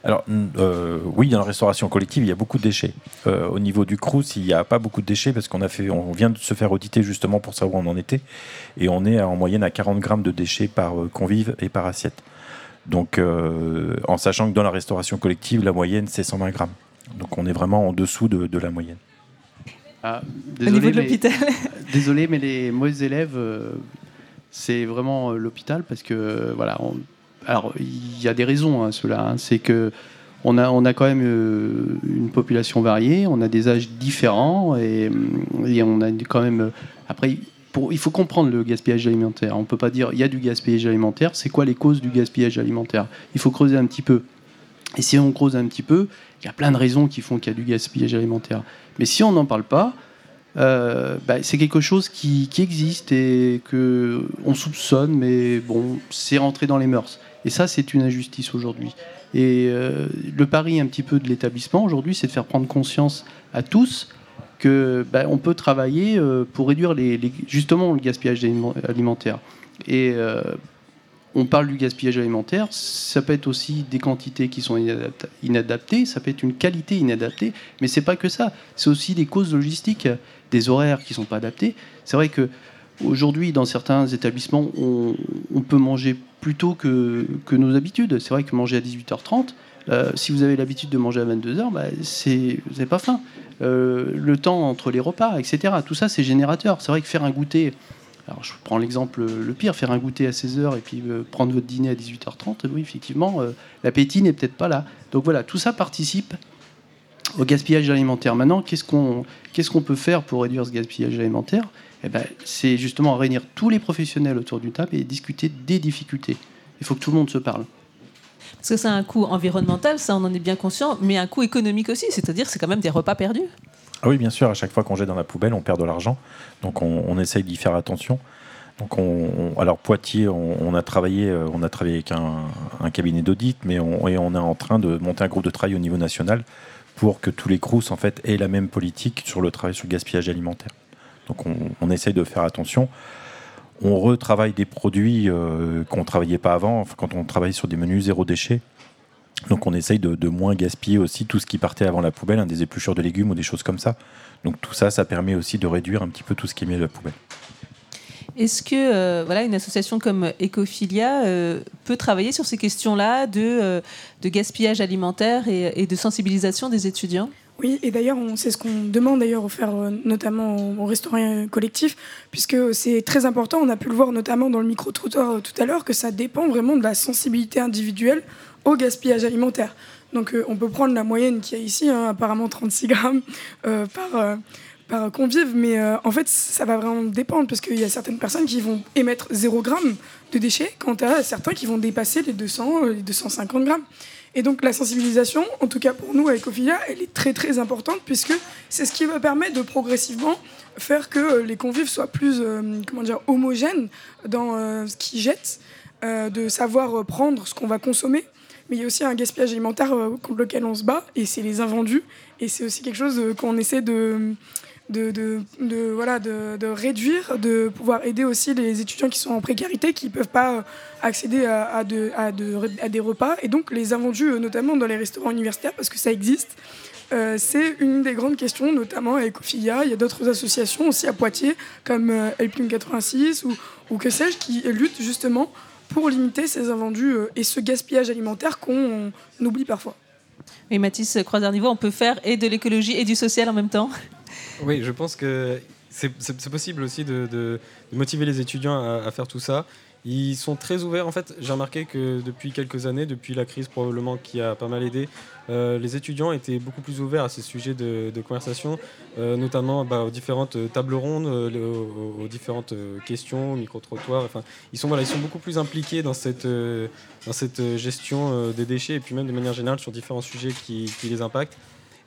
Alors, euh, oui, dans la restauration collective, il y a beaucoup de déchets. Euh, au niveau du Crous, il n'y a pas beaucoup de déchets parce qu'on a fait, on vient de se faire auditer justement pour savoir où on en était, et on est en moyenne à 40 grammes de déchets par euh, convive et par assiette. Donc, euh, en sachant que dans la restauration collective, la moyenne c'est 120 grammes. Donc, on est vraiment en dessous de, de la moyenne. Ah, Au niveau de mais- l'hôpital. (laughs) désolé, mais les mauvais élèves, c'est vraiment l'hôpital parce que voilà. on- alors il y a des raisons à cela. hein. c'est que on a, on a quand même euh, une population variée, on a des âges différents et, et on a quand même. euh, après, il faut comprendre le gaspillage alimentaire. On peut pas dire il y a du gaspillage alimentaire. C'est quoi les causes du gaspillage alimentaire? Il faut creuser un petit peu. Et si on creuse un petit peu, il y a plein de raisons qui font qu'il y a du gaspillage alimentaire. Mais si on n'en parle pas, euh, bah, c'est quelque chose qui, qui existe et que on soupçonne, mais bon, c'est rentré dans les mœurs. Et ça, c'est une injustice aujourd'hui. Et euh, le pari un petit peu de l'établissement aujourd'hui, c'est de faire prendre conscience à tous que bah, on peut travailler euh, pour réduire justement le gaspillage aliment- alimentaire. Et euh, on parle du gaspillage alimentaire, ça peut être aussi des quantités qui sont inadaptées, ça peut être une qualité inadaptée, mais c'est pas que ça. C'est aussi des causes logistiques, des horaires qui sont pas adaptés. C'est vrai que aujourd'hui, dans certains établissements, on, on peut manger plus tôt que, nos habitudes. C'est vrai que manger à 18h30, euh, si vous avez l'habitude de manger à 22h, bah, vous n'avez pas faim. Euh, le temps entre les repas, etc. Tout ça, c'est générateur. C'est vrai que faire un goûter, alors je prends l'exemple le pire, faire un goûter à 16h et puis euh, prendre votre dîner à 18h30, oui, effectivement, euh, l'appétit n'est peut-être pas là. Donc voilà, tout ça participe au gaspillage alimentaire. Maintenant, qu'est-ce qu'on peut faire pour réduire ce gaspillage alimentaire? Eh ben, C'est justement réunir tous les professionnels autour d'une table et discuter des difficultés. Il faut que tout le monde se parle. Parce que c'est un coût environnemental, ça on en est bien conscient, mais un coût économique aussi, c'est-à-dire que c'est quand même des repas perdus. Ah oui, bien sûr, à chaque fois qu'on jette dans la poubelle, on perd de l'argent. Donc on, on essaye d'y faire attention. Donc on, on- alors Poitiers, on, on a travaillé, euh, on a travaillé avec un, un cabinet d'audit, mais on, et on est en train de monter un groupe de travail au niveau national pour que tous les CRUS en fait aient la même politique sur le travail sur le gaspillage alimentaire. Donc on, essaye de faire attention. On retravaille des produits euh, qu'on travaillait pas avant, quand on travaille sur des menus zéro déchet. Donc on essaye de, moins gaspiller aussi tout ce qui partait avant la poubelle, hein, des épluchures de légumes ou des choses comme ça. Donc tout ça, ça permet aussi de réduire un petit peu tout ce qui est mis à la poubelle. Est-ce que euh, voilà, une association comme Ecophilia euh, peut travailler sur ces questions-là de, gaspillage alimentaire et de sensibilisation des étudiants? Oui, et d'ailleurs, c'est ce qu'on demande d'ailleurs faire, euh, notamment au, au restaurant euh, collectif, puisque c'est très important. On a pu le voir notamment dans le micro-trottoir euh, tout à l'heure, que ça dépend vraiment de la sensibilité individuelle au gaspillage alimentaire. Donc, euh, on peut prendre la moyenne qu'il y a ici, hein, apparemment 36 grammes par, euh, par convive, mais en fait, ça va vraiment dépendre, parce qu'il y a certaines personnes qui vont émettre 0 gramme de déchets, quant à certains qui vont dépasser les 200, euh, les 250 grammes. Et donc la sensibilisation, en tout cas pour nous à Ecophilia, elle est très très importante puisque c'est ce qui va permettre de progressivement faire que euh, les convives soient plus euh, comment dire, homogènes dans euh, ce qu'ils jettent, de savoir prendre ce qu'on va consommer. Mais il y a aussi un gaspillage alimentaire contre lequel on se bat et c'est les invendus. Et c'est aussi quelque chose qu'on essaie de, de, voilà, de, réduire, de pouvoir aider aussi les étudiants qui sont en précarité, qui ne peuvent pas euh, accéder à, à, de- à, de- à des repas. Et donc les invendus, euh, notamment dans les restaurants universitaires, parce que ça existe, euh, c'est une des grandes questions, notamment à Ecophilia. Il y a d'autres associations aussi à Poitiers, comme euh, Helping 86 ou, que sais-je, qui luttent justement pour limiter ces invendus et ce gaspillage alimentaire qu'on on oublie parfois. Et Mathis Croisard-Niveau, on peut faire et de l'écologie et du social en même temps Oui, je pense que c'est possible aussi de, motiver les étudiants à, faire tout ça. Ils sont très ouverts. En fait, j'ai remarqué que depuis quelques années, depuis la crise probablement qui a pas mal aidé, euh, les étudiants étaient beaucoup plus ouverts à ces sujets de, conversation, euh, notamment bah, aux différentes tables rondes, euh, aux, aux différentes questions, micro-trottoirs. Enfin, ils, sont, voilà, ils sont beaucoup plus impliqués dans cette, dans cette gestion des déchets et puis même de manière générale sur différents sujets qui les impactent.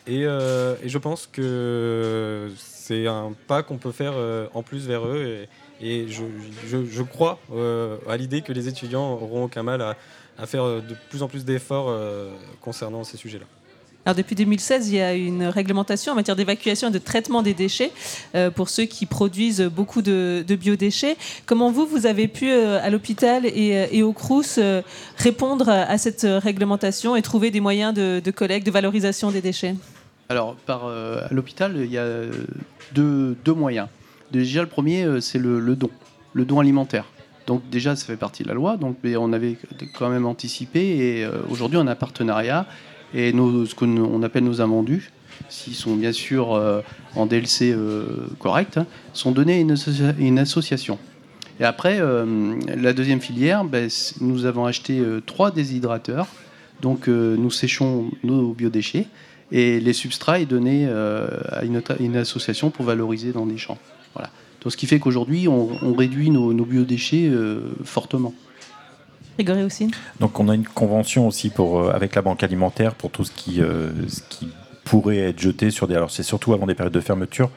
Et, euh, et je pense que c'est un pas qu'on peut faire euh, en plus vers eux. Et, je, crois euh, à l'idée que les étudiants auront aucun mal à, faire de plus en plus d'efforts concernant ces sujets-là. Alors depuis 2016, il y a une réglementation en matière d'évacuation et de traitement des déchets pour ceux qui produisent beaucoup de, biodéchets. Comment vous, vous avez pu à l'hôpital et, au CRUS répondre à cette réglementation et trouver des moyens de, collecte, de valorisation des déchets? Alors par, à l'hôpital, il y a deux, moyens. Déjà, le premier, c'est le, don, le don alimentaire. Donc déjà, ça fait partie de la loi. Donc on avait quand même anticipé et aujourd'hui, on a un partenariat et ce qu'on appelle nos invendus, s'ils sont bien sûr euh, en DLC euh, correct, hein, sont donnés à une, association. Et après, euh, la deuxième filière, ben, nous avons acheté trois déshydrateurs. Donc nous séchons nos biodéchets et les substrats est donné à une, association pour valoriser dans des champs. Voilà. Donc, ce qui fait qu'aujourd'hui, on, réduit nos, nos biodéchets fortement. Grégory aussi. Donc on a une convention aussi pour, euh, avec la banque alimentaire pour tout ce qui, euh, ce qui pourrait être jeté sur des... Alors c'est surtout avant des périodes de fermeture.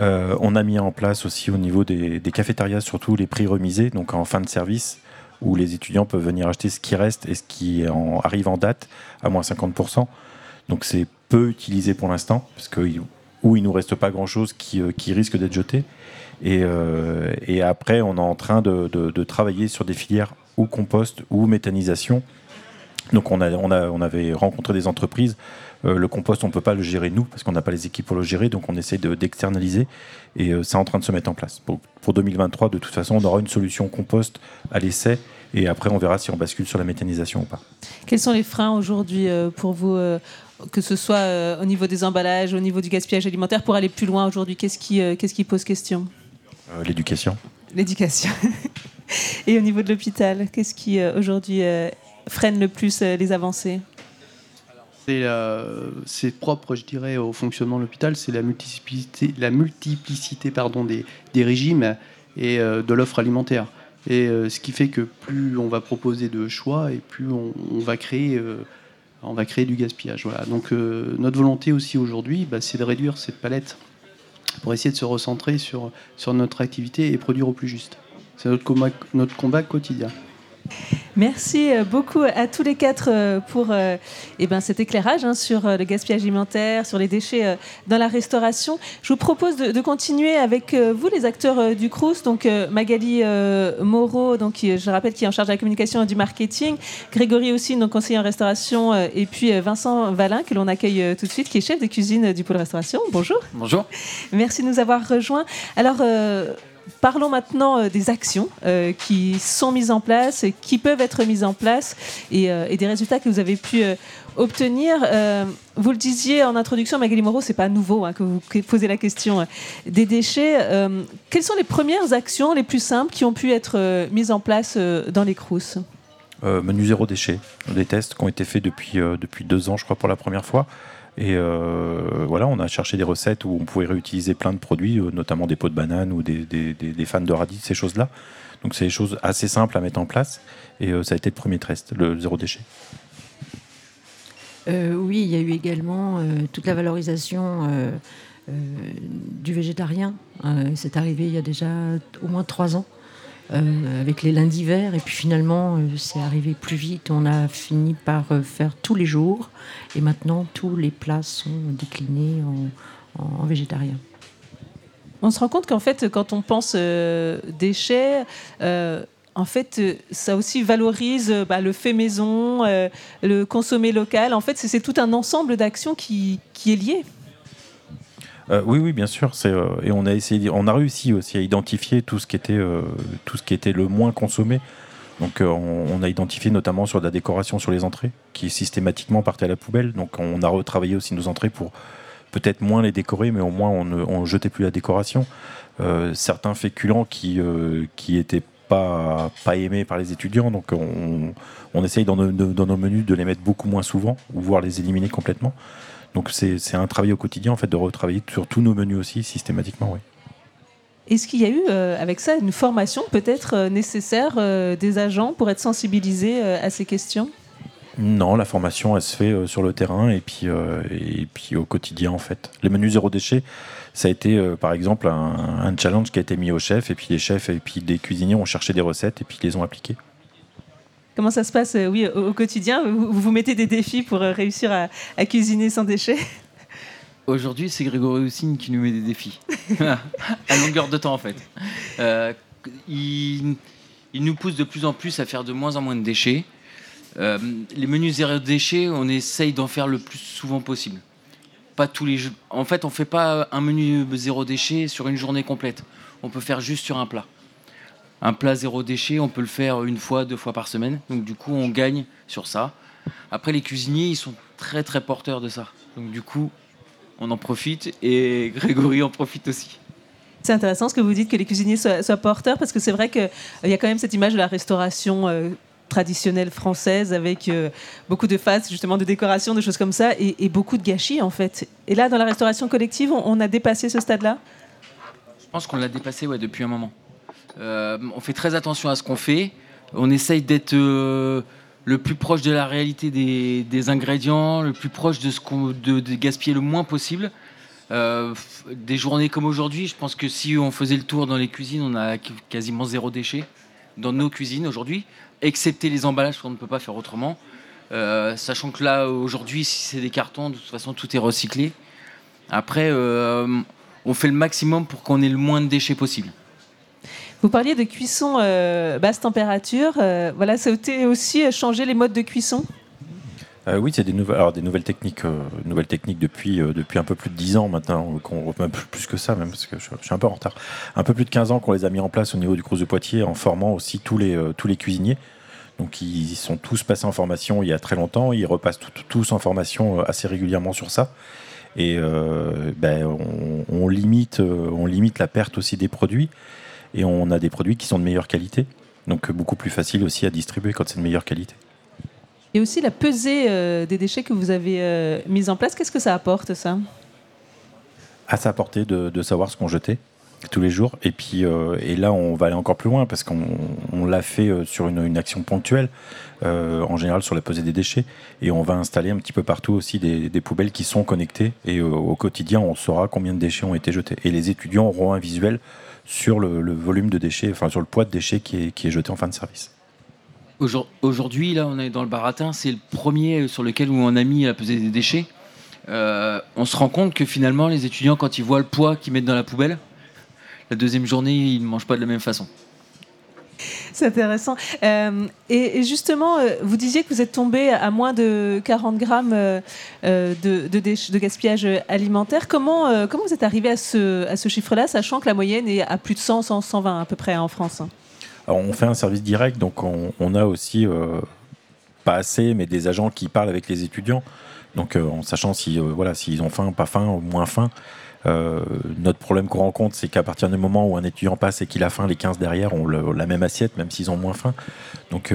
Euh, on a mis en place aussi au niveau des, des, cafétérias surtout les prix remisés, donc en fin de service, où les étudiants peuvent venir acheter ce qui reste et ce qui en, arrive en date à moins 50%. Donc c'est peu utilisé pour l'instant, parce que où il nous reste pas grand-chose qui, qui risque d'être jeté. Et, et, après, on est en train de, de, travailler sur des filières ou compost ou méthanisation. Donc on, a, on, a, on avait rencontré des entreprises. Euh, le compost, on ne peut pas le gérer nous parce qu'on n'a pas les équipes pour le gérer, donc on essaie d'externaliser et euh, c'est en train de se mettre en place. Pour, pour, 2023, de toute façon, on aura une solution compost à l'essai et après on verra si on bascule sur la méthanisation ou pas. Quels sont les freins aujourd'hui euh, pour vous que ce soit au niveau des emballages, au niveau du gaspillage alimentaire, pour aller plus loin aujourd'hui, qu'est-ce qui, qu'est-ce qui pose question? L'éducation. L'éducation. (laughs) Et au niveau de l'hôpital, qu'est-ce qui euh, aujourd'hui euh, freine le plus euh, les avancées? C'est propre, je dirais, au fonctionnement de l'hôpital, c'est la multiplicité, la multiplicité pardon, des, des régimes et de l'offre alimentaire. Et ce qui fait que plus on va proposer de choix et plus on, va créer on va créer du gaspillage. Voilà. Donc notre volonté aussi aujourd'hui, bah, c'est de réduire cette palette pour essayer de se recentrer sur, sur notre activité et produire au plus juste. C'est notre combat quotidien. Merci euh, beaucoup à tous les quatre euh, pour euh, eh ben, cet éclairage hein, sur le gaspillage alimentaire, sur les déchets dans la restauration. Je vous propose de, continuer avec vous, les acteurs du Crous. Donc Magali Moreau, donc, qui, je rappelle, qui est en charge de la communication et du marketing. Grégory aussi, donc conseiller en restauration. et puis Vincent Valin, que l'on accueille tout de suite, qui est chef de cuisine du pôle restauration. Bonjour. Bonjour. Merci de nous avoir rejoints. Alors, Parlons maintenant euh, des actions euh, qui sont mises en place, qui peuvent être mises en place et, euh, des résultats que vous avez pu obtenir. vous le disiez en introduction, Magali Moreau, c'est pas nouveau hein, que vous posez la question des déchets. quelles sont les premières actions les plus simples qui ont pu être mises en place dans les CROUS? Menu zéro déchet, des tests qui ont été faits depuis, depuis deux ans, je crois, pour la première fois. Et euh, voilà, on a cherché des recettes où on pouvait réutiliser plein de produits, euh, notamment des pots de banane ou des, des, fans de radis, ces choses-là. Donc c'est des choses assez simples à mettre en place. Et euh, ça a été le premier test, le zéro déchet. oui, il y a eu également toute la valorisation du végétarien. c'est arrivé il y a déjà au moins trois ans. Euh, avec les lundis verts. Et puis finalement, euh, c'est arrivé plus vite. On a fini par euh, faire tous les jours. Et maintenant, tous les plats sont déclinés en, végétarien. On se rend compte qu'en fait, quand on pense déchets, en fait, ça aussi valorise bah, le fait maison, le consommer local. En fait, c'est tout un ensemble d'actions qui, qui est lié. Euh, oui, oui, bien sûr. Euh, et on a essayé, on a réussi aussi à identifier tout ce qui était, euh, tout ce qui était le moins consommé. Donc, on, a identifié notamment sur la décoration sur les entrées, qui systématiquement partait à la poubelle. Donc, on a retravaillé aussi nos entrées pour peut-être moins les décorer, mais au moins on ne jetait plus la décoration. certains féculents qui qui étaient pas, pas aimés par les étudiants. Donc on, on essaye dans nos, dans nos, menus de les mettre beaucoup moins souvent, ou voire les éliminer complètement. Donc c'est un travail au quotidien en fait de retravailler sur tous nos menus aussi systématiquement. Oui. Est-ce qu'il y a eu euh, avec ça une formation peut-être euh, nécessaire euh, des agents pour être sensibilisés à ces questions? Non, la formation, elle se fait sur le terrain et puis, et puis au quotidien, en fait. Les menus zéro déchet, ça a été, par exemple, un, un, challenge qui a été mis aux chefs, et puis les chefs et puis les cuisiniers ont cherché des recettes et puis les ont appliquées. Comment ça se passe oui, au, quotidien? Vous, vous mettez des défis pour réussir à, cuisiner sans déchets? (laughs) Aujourd'hui, c'est Grégory Houssine qui nous met des défis. (laughs) à longueur de temps, en fait. Euh, il, nous pousse de plus en plus à faire de moins en moins de déchets. Euh, les menus zéro déchet, on essaye d'en faire le plus souvent possible. Pas tous les En fait, on fait pas un menu zéro déchet sur une journée complète. On peut faire juste sur un plat. Un plat zéro déchet, on peut le faire une fois, deux fois par semaine. Donc du coup, on gagne sur ça. Après, les cuisiniers, ils sont très très porteurs de ça. Donc du coup, on en profite et (laughs) Grégory en profite aussi. C'est intéressant ce que vous dites que les cuisiniers soient, soient porteurs parce que c'est vrai qu'il y a quand même cette image de la restauration euh, traditionnelle française avec euh, beaucoup de faces justement de décoration, de choses comme ça et, et, beaucoup de gâchis en fait. Et là, dans la restauration collective, on, on a dépassé ce stade-là? Je pense qu'on l'a dépassé ouais, depuis un moment. Euh, on fait très attention à ce qu'on fait. On essaye d'être euh, le plus proche de la réalité des, ingrédients, le plus proche de gaspiller le moins possible. Euh, des journées comme aujourd'hui, je pense que si on faisait le tour dans les cuisines, on a quasiment zéro déchet dans nos cuisines aujourd'hui, excepté les emballages qu'on ne peut pas faire autrement. Sachant que là, aujourd'hui, si c'est des cartons, de toute façon, tout est recyclé. Après, on fait le maximum pour qu'on ait le moins de déchets possible. Vous parliez de cuisson euh, basse température. Euh, voilà, ça a aussi changé les modes de cuisson? Euh, oui, c'est des nouvelles, techniques, euh, nouvelles techniques depuis euh, un peu plus de 10 ans maintenant, qu'on plus que ça même parce que je, suis un peu en retard. Un peu plus de 15 ans qu'on les a mis en place au niveau du Crous de Poitiers en formant aussi tous les cuisiniers. Donc ils sont tous passés en formation il y a très longtemps, ils repassent tous en formation assez régulièrement sur ça. Et ben, on limite la perte aussi des produits et on a des produits qui sont de meilleure qualité. Donc beaucoup plus facile aussi à distribuer quand c'est de meilleure qualité. Et aussi la pesée euh, des déchets que vous avez euh, mise en place, qu'est-ce que ça apporte ça? À sa portée de, de savoir ce qu'on jetait tous les jours. Et puis euh, et là, on va aller encore plus loin parce qu'on on, l'a fait sur une, une action ponctuelle, euh, en général sur la pesée des déchets. Et on va installer un petit peu partout aussi des, des poubelles qui sont connectées. Et euh, au quotidien, on saura combien de déchets ont été jetés. Et les étudiants auront un visuel sur le, volume de déchets, enfin sur le poids de déchets qui est, jeté en fin de service. Aujourd'hui, là, on est dans le baratin, c'est le premier sur lequel on a mis la pesée des déchets. Euh, on se rend compte que finalement, les étudiants, quand ils voient le poids qu'ils mettent dans la poubelle, la deuxième journée, ils ne mangent pas de la même façon. (laughs) C'est intéressant. Euh, et, justement, euh, vous disiez que vous êtes tombé à moins de 40 grammes euh, de, gaspillage alimentaire. Comment, comment vous êtes arrivé à ce, à ce chiffre-là, sachant que la moyenne est à plus de 100, 100 120 à peu près en France? On fait un service direct, donc on, a aussi, pas assez, mais des agents qui parlent avec les étudiants. Donc en sachant si, voilà, s'ils ont faim, pas faim, moins faim. Notre problème qu'on rencontre, c'est qu'à partir du moment où un étudiant passe et qu'il a faim, les 15 derrière ont la même assiette, même s'ils ont moins faim. Donc,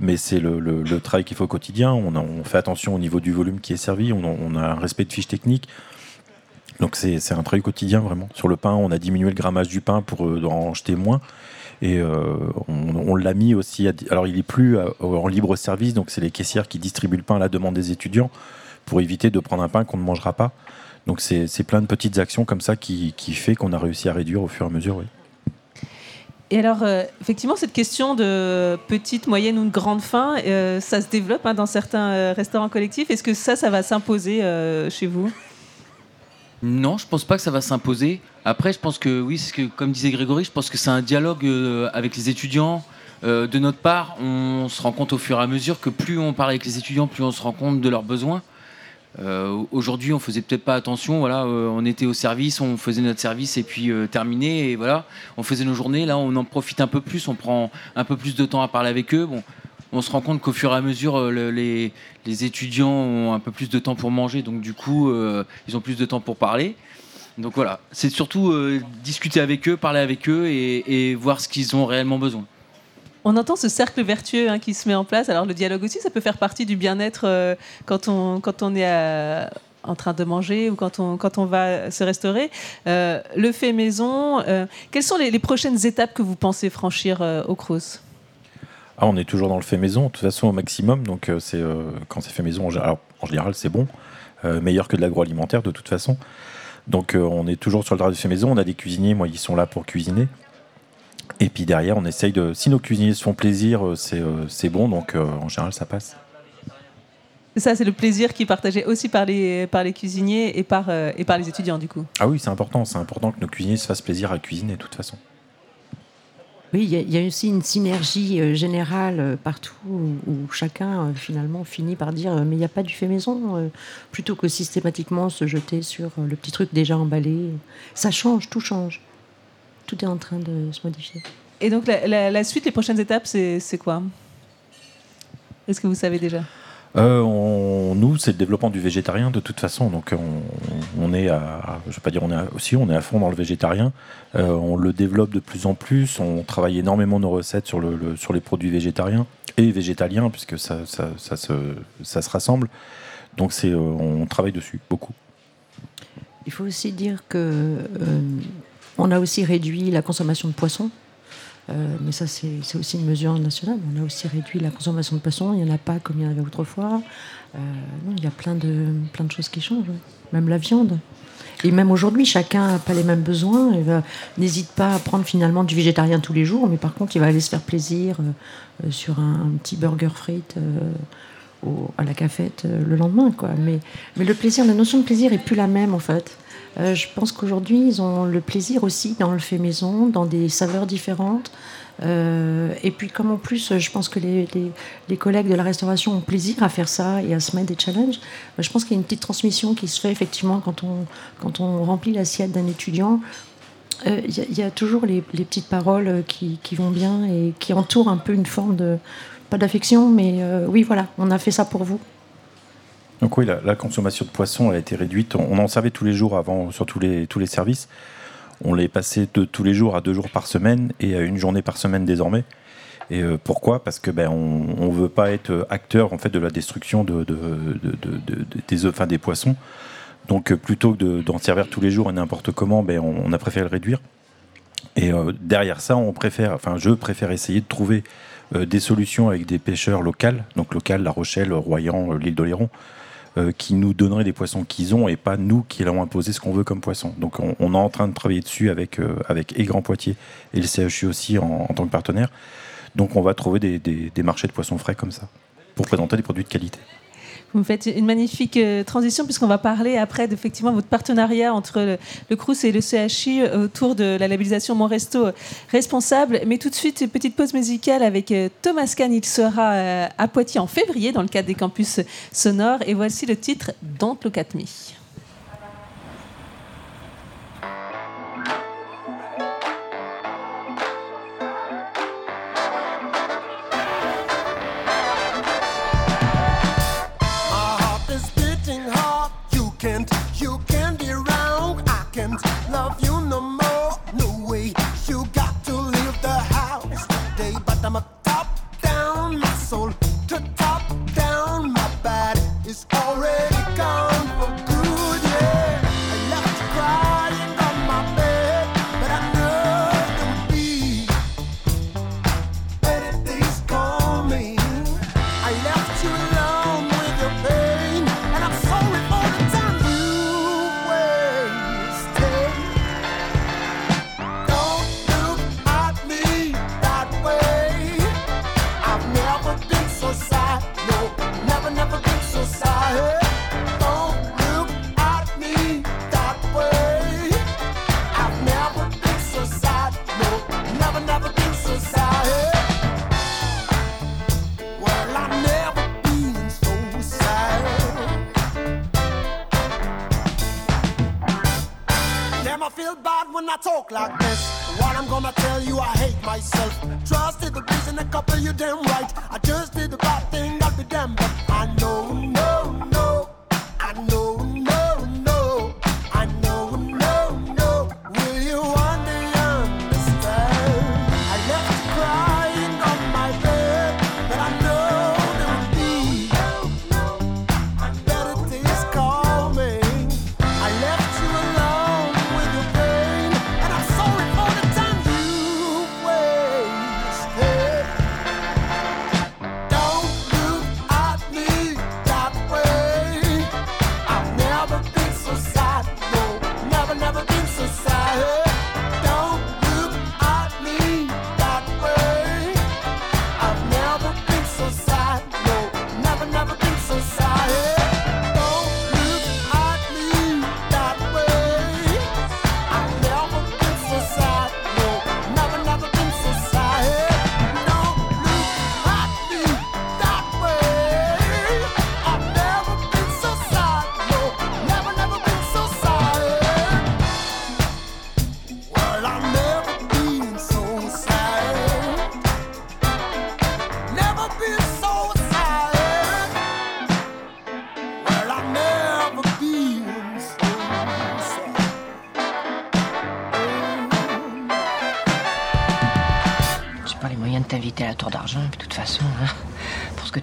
mais c'est le, travail qu'il faut au quotidien. On, fait attention au niveau du volume qui est servi. On, a un respect de fiches techniques. Donc c'est un travail quotidien vraiment. Sur le pain, on a diminué le grammage du pain pour en jeter moins. Et euh, on, l'a mis aussi. Alors, il est plus en libre service, donc c'est les caissières qui distribuent le pain à la demande des étudiants pour éviter de prendre un pain qu'on ne mangera pas. Donc, c'est plein de petites actions comme ça qui, qui fait qu'on a réussi à réduire au fur et à mesure. Oui. Et alors, euh, effectivement, cette question de petite, moyenne ou de grande faim, euh, ça se développe hein, dans certains euh, restaurants collectifs. Est-ce que ça, ça va s'imposer euh, chez vous? Non, je pense pas que ça va s'imposer. Après, je pense que oui, que, comme disait Grégory, je pense que c'est un dialogue euh, avec les étudiants. Euh, de notre part, on se rend compte au fur et à mesure que plus on parle avec les étudiants, plus on se rend compte de leurs besoins. Euh, Aujourd'hui, on faisait peut-être pas attention. Voilà, euh, on était au service, on faisait notre service et puis euh, terminé. Et voilà, on faisait nos journées. Là, on en profite un peu plus. On prend un peu plus de temps à parler avec eux. Bon, on se rend compte qu'au fur et à mesure, le, les, les, étudiants ont un peu plus de temps pour manger, donc du coup, ils ont plus de temps pour parler. Donc voilà, c'est surtout discuter avec eux, parler avec eux et voir ce qu'ils ont réellement besoin. On entend ce cercle vertueux hein, qui se met en place. Alors le dialogue aussi, ça peut faire partie du bien-être euh, quand, on, quand on est à, en train de manger ou quand on, quand on va se restaurer. Euh, le fait maison, euh, quelles sont les, prochaines étapes que vous pensez franchir au Crous? Ah, on est toujours dans le fait maison, de toute façon au maximum. Donc euh, c'est euh, quand c'est fait maison, alors, en général c'est bon, euh, meilleur que de l'agroalimentaire de toute façon. Donc on est toujours sur le travail de fait maison. On a des cuisiniers, moi ils sont là pour cuisiner. Et puis derrière, on essaye de. Si nos cuisiniers se font plaisir, euh, c'est euh, c'est bon, donc euh, en général, ça passe. Ça, c'est le plaisir qui est partagé aussi par les, par les cuisiniers et par, euh, et par les étudiants, du coup. Ah oui, c'est important. C'est important que nos cuisiniers se fassent plaisir à cuisiner, de toute façon. Oui, il y, a- il y a aussi une synergie euh, générale euh, partout où, où chacun euh, finalement finit par dire euh, mais il n'y a pas du fait maison euh, plutôt que systématiquement se jeter sur euh, le petit truc déjà emballé. Ça change, tout change. Tout est en train de se modifier. Et donc, la, la- la suite, les prochaines étapes, c'est c'est quoi? Est-ce que vous savez déjà? Euh, on- nous, c'est le développement du végétarien de toute façon. Donc, on, on est à, je vais pas dire on est aussi, on est à fond dans le végétarien. Euh, on le développe de plus en plus. On travaille énormément nos recettes sur, le, le- sur les produits végétariens et végétaliens, puisque ça, ça, ça se, ça se rassemble. Donc, c'est, euh, on travaille dessus beaucoup. Il faut aussi dire que euh, on a aussi réduit la consommation de poissons. Euh, mais ça, c'est aussi une mesure nationale. On a aussi réduit la consommation de poissons. Il n'y en a pas comme il y en avait autrefois. Euh, il y a plein de, plein de choses qui changent. Même la viande. Et même aujourd'hui, chacun n'a pas les mêmes besoins. Il N'hésite pas à prendre finalement du végétarien tous les jours, mais par contre, il va aller se faire plaisir euh, sur un, petit burger frites au- à la cafette le lendemain. Quoi. Mais, mais le plaisir, la notion de plaisir est plus la même en fait. Euh, je pense qu'aujourd'hui, ils ont le plaisir aussi dans le fait maison, dans des saveurs différentes. Euh, et puis, comme en plus, je pense que les, collègues de la restauration ont plaisir à faire ça et à se mettre des challenges, euh, je pense qu'il y a une petite transmission qui se fait effectivement quand on, remplit l'assiette d'un étudiant. Il y, a- toujours les, petites paroles qui, vont bien et qui entourent un peu une forme de, pas d'affection, mais oui, voilà, on a fait ça pour vous. Donc oui, la, consommation de poissons a été réduite. On, en servait tous les jours avant sur tous les, tous les services. On l'est passé de tous les jours à deux jours par semaine et à une journée par semaine désormais. Et euh, pourquoi? Parce que ben on, on veut pas être acteur en fait de la destruction de, de- de- de- de- de- des enfin des poissons. Donc euh, plutôt que de- d'en servir tous les jours et n'importe comment, ben on, a préféré le réduire. Et euh, derrière ça, on préfère, enfin je préfère essayer de trouver des solutions avec des pêcheurs locaux, donc local, La Rochelle, Royan, l'île d'Oléron, euh, qui nous donneraient des poissons qu'ils ont et pas nous qui leur imposer ce qu'on veut comme poisson. Donc on, est en train de travailler dessus avec, euh, avec et Grand Poitiers et le CHU aussi en, tant que partenaire. Donc on va trouver des marchés de poissons frais comme ça pour présenter des produits de qualité. Vous faites une magnifique euh, transition puisqu'on va parler après d'effectivement votre partenariat entre le, Crous et le CHU autour de la labellisation Mon Resto euh, responsable. Mais tout de suite, petite pause musicale avec euh, Thomas Kahn. Il sera euh, à Poitiers en février dans le cadre des campus sonores. Et voici le titre Don't Look.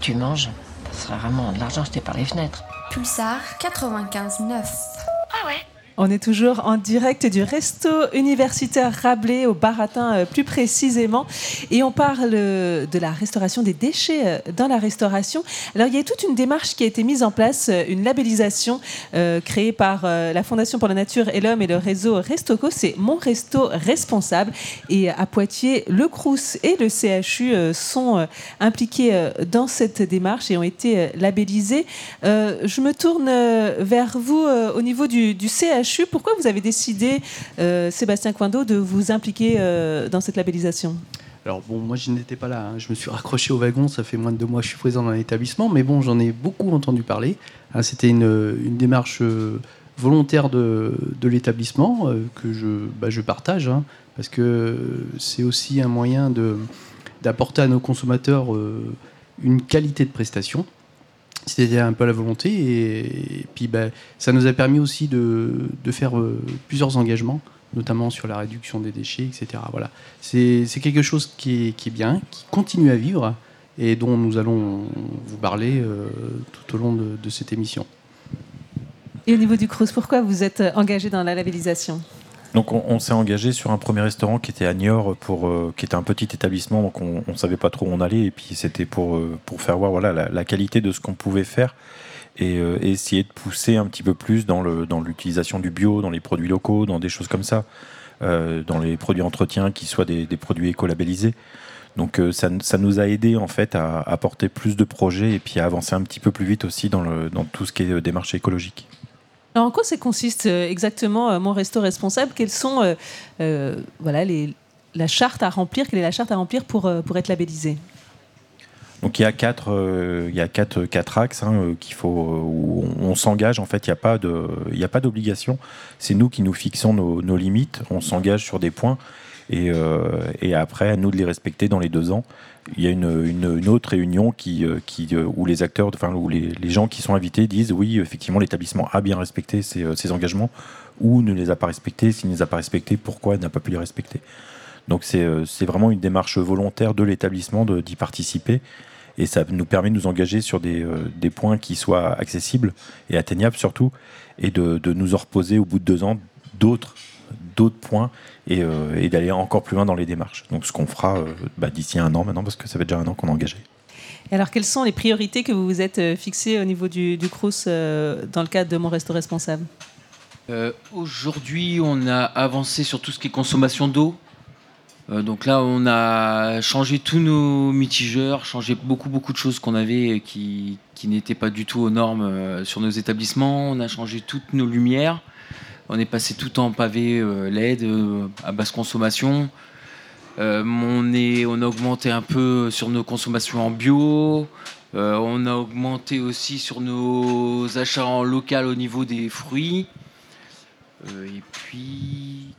Tu manges, ça serait vraiment de l'argent jeté par les fenêtres. Pulsar 95.9. On est toujours en direct du resto universitaire Rabelais au Baratin euh, plus précisément et on parle euh, de la restauration des déchets euh, dans la restauration. Alors il y a toute une démarche qui a été mise en place, une labellisation créée par la Fondation pour la Nature et l'Homme et le réseau Restoco, c'est Mon Resto Responsable et à Poitiers, le Crous et le CHU sont impliqués dans cette démarche et ont été labellisés. Je me tourne vers vous au niveau du CHU. Pourquoi vous avez décidé, euh, Sébastien Coindo, de vous impliquer euh, dans cette labellisation? Alors bon, moi je n'étais pas là, hein. je me suis raccroché au wagon, ça fait moins de deux mois que je suis présent dans l'établissement, mais bon, j'en ai beaucoup entendu parler. Hein, C'était une, démarche euh, volontaire de, l'établissement que je, bah, partage, hein, parce que c'est aussi un moyen d'apporter à nos consommateurs une qualité de prestation. C'était un peu la volonté, et, puis bah, ça nous a permis aussi de, de faire euh, plusieurs engagements notamment sur la réduction des déchets, etc. Voilà. C'est quelque chose qui est, qui est bien, qui continue à vivre et dont nous allons vous parler euh, tout au long de, de cette émission. Et au niveau du Crous, pourquoi vous êtes engagé dans la labellisation? Donc on, s'est engagé sur un premier restaurant qui était à Niort, euh, qui était un petit établissement, donc on ne savait pas trop où on allait, et puis c'était pour, euh, faire voir la, qualité de ce qu'on pouvait faire et, euh, et essayer de pousser un petit peu plus dans le- dans l'utilisation du bio, dans les produits locaux, dans des choses comme ça, dans les produits entretien qui soient des, produits écolabellisés. Donc ça, nous a aidé en fait à, à porter plus de projets et puis à avancer un petit peu plus vite aussi dans, le, dans tout ce qui est démarche écologique. Alors, en quoi ça consiste euh, exactement euh, mon resto responsable? Quelles sont euh, voilà, les, la charte à remplir? Quelle est la charte à remplir pour, pour être labellisé Donc il y a quatre, il y a quatre, quatre axes hein, qu'il faut où on, s'engage. En fait, il n'y a pas de, il y a pas d'obligation. C'est nous qui nous fixons nos, limites. On s'engage sur des points et, et après à nous de les respecter dans les deux ans. Il y a une, une, autre réunion qui, euh, qui, euh, où les acteurs, enfin où les, les gens qui sont invités disent oui, effectivement, l'établissement a bien respecté ses, euh, ses engagements ou ne les a pas respectés. S'il ne les a pas respectés, pourquoi il n'a pas pu les respecter? Donc c'est vraiment une démarche volontaire de l'établissement d'y participer et ça nous permet de nous engager sur des, des points qui soient accessibles et atteignables surtout et de, de nous en reposer au bout de deux ans d'autres d'autres points et, euh, et d'aller encore plus loin dans les démarches. Donc ce qu'on fera euh, bah, d'ici un an maintenant parce que ça fait déjà un an qu'on est engagé. Et alors, quelles sont les priorités que vous vous êtes euh, fixées au niveau du, du Crous euh, dans le cadre de mon resto responsable? Euh, Aujourd'hui, on a avancé sur tout ce qui est consommation d'eau. Euh, donc là, on a changé tous nos mitigeurs, changé beaucoup beaucoup de choses qu'on avait qui, qui n'étaient pas du tout aux normes euh, sur nos établissements. On a changé toutes nos lumières. On est passé tout en pavé euh, LED euh, à basse consommation. Euh, on, est, on a augmenté un peu sur nos consommations en bio. On a augmenté aussi sur nos achats en local au niveau des fruits. Et puis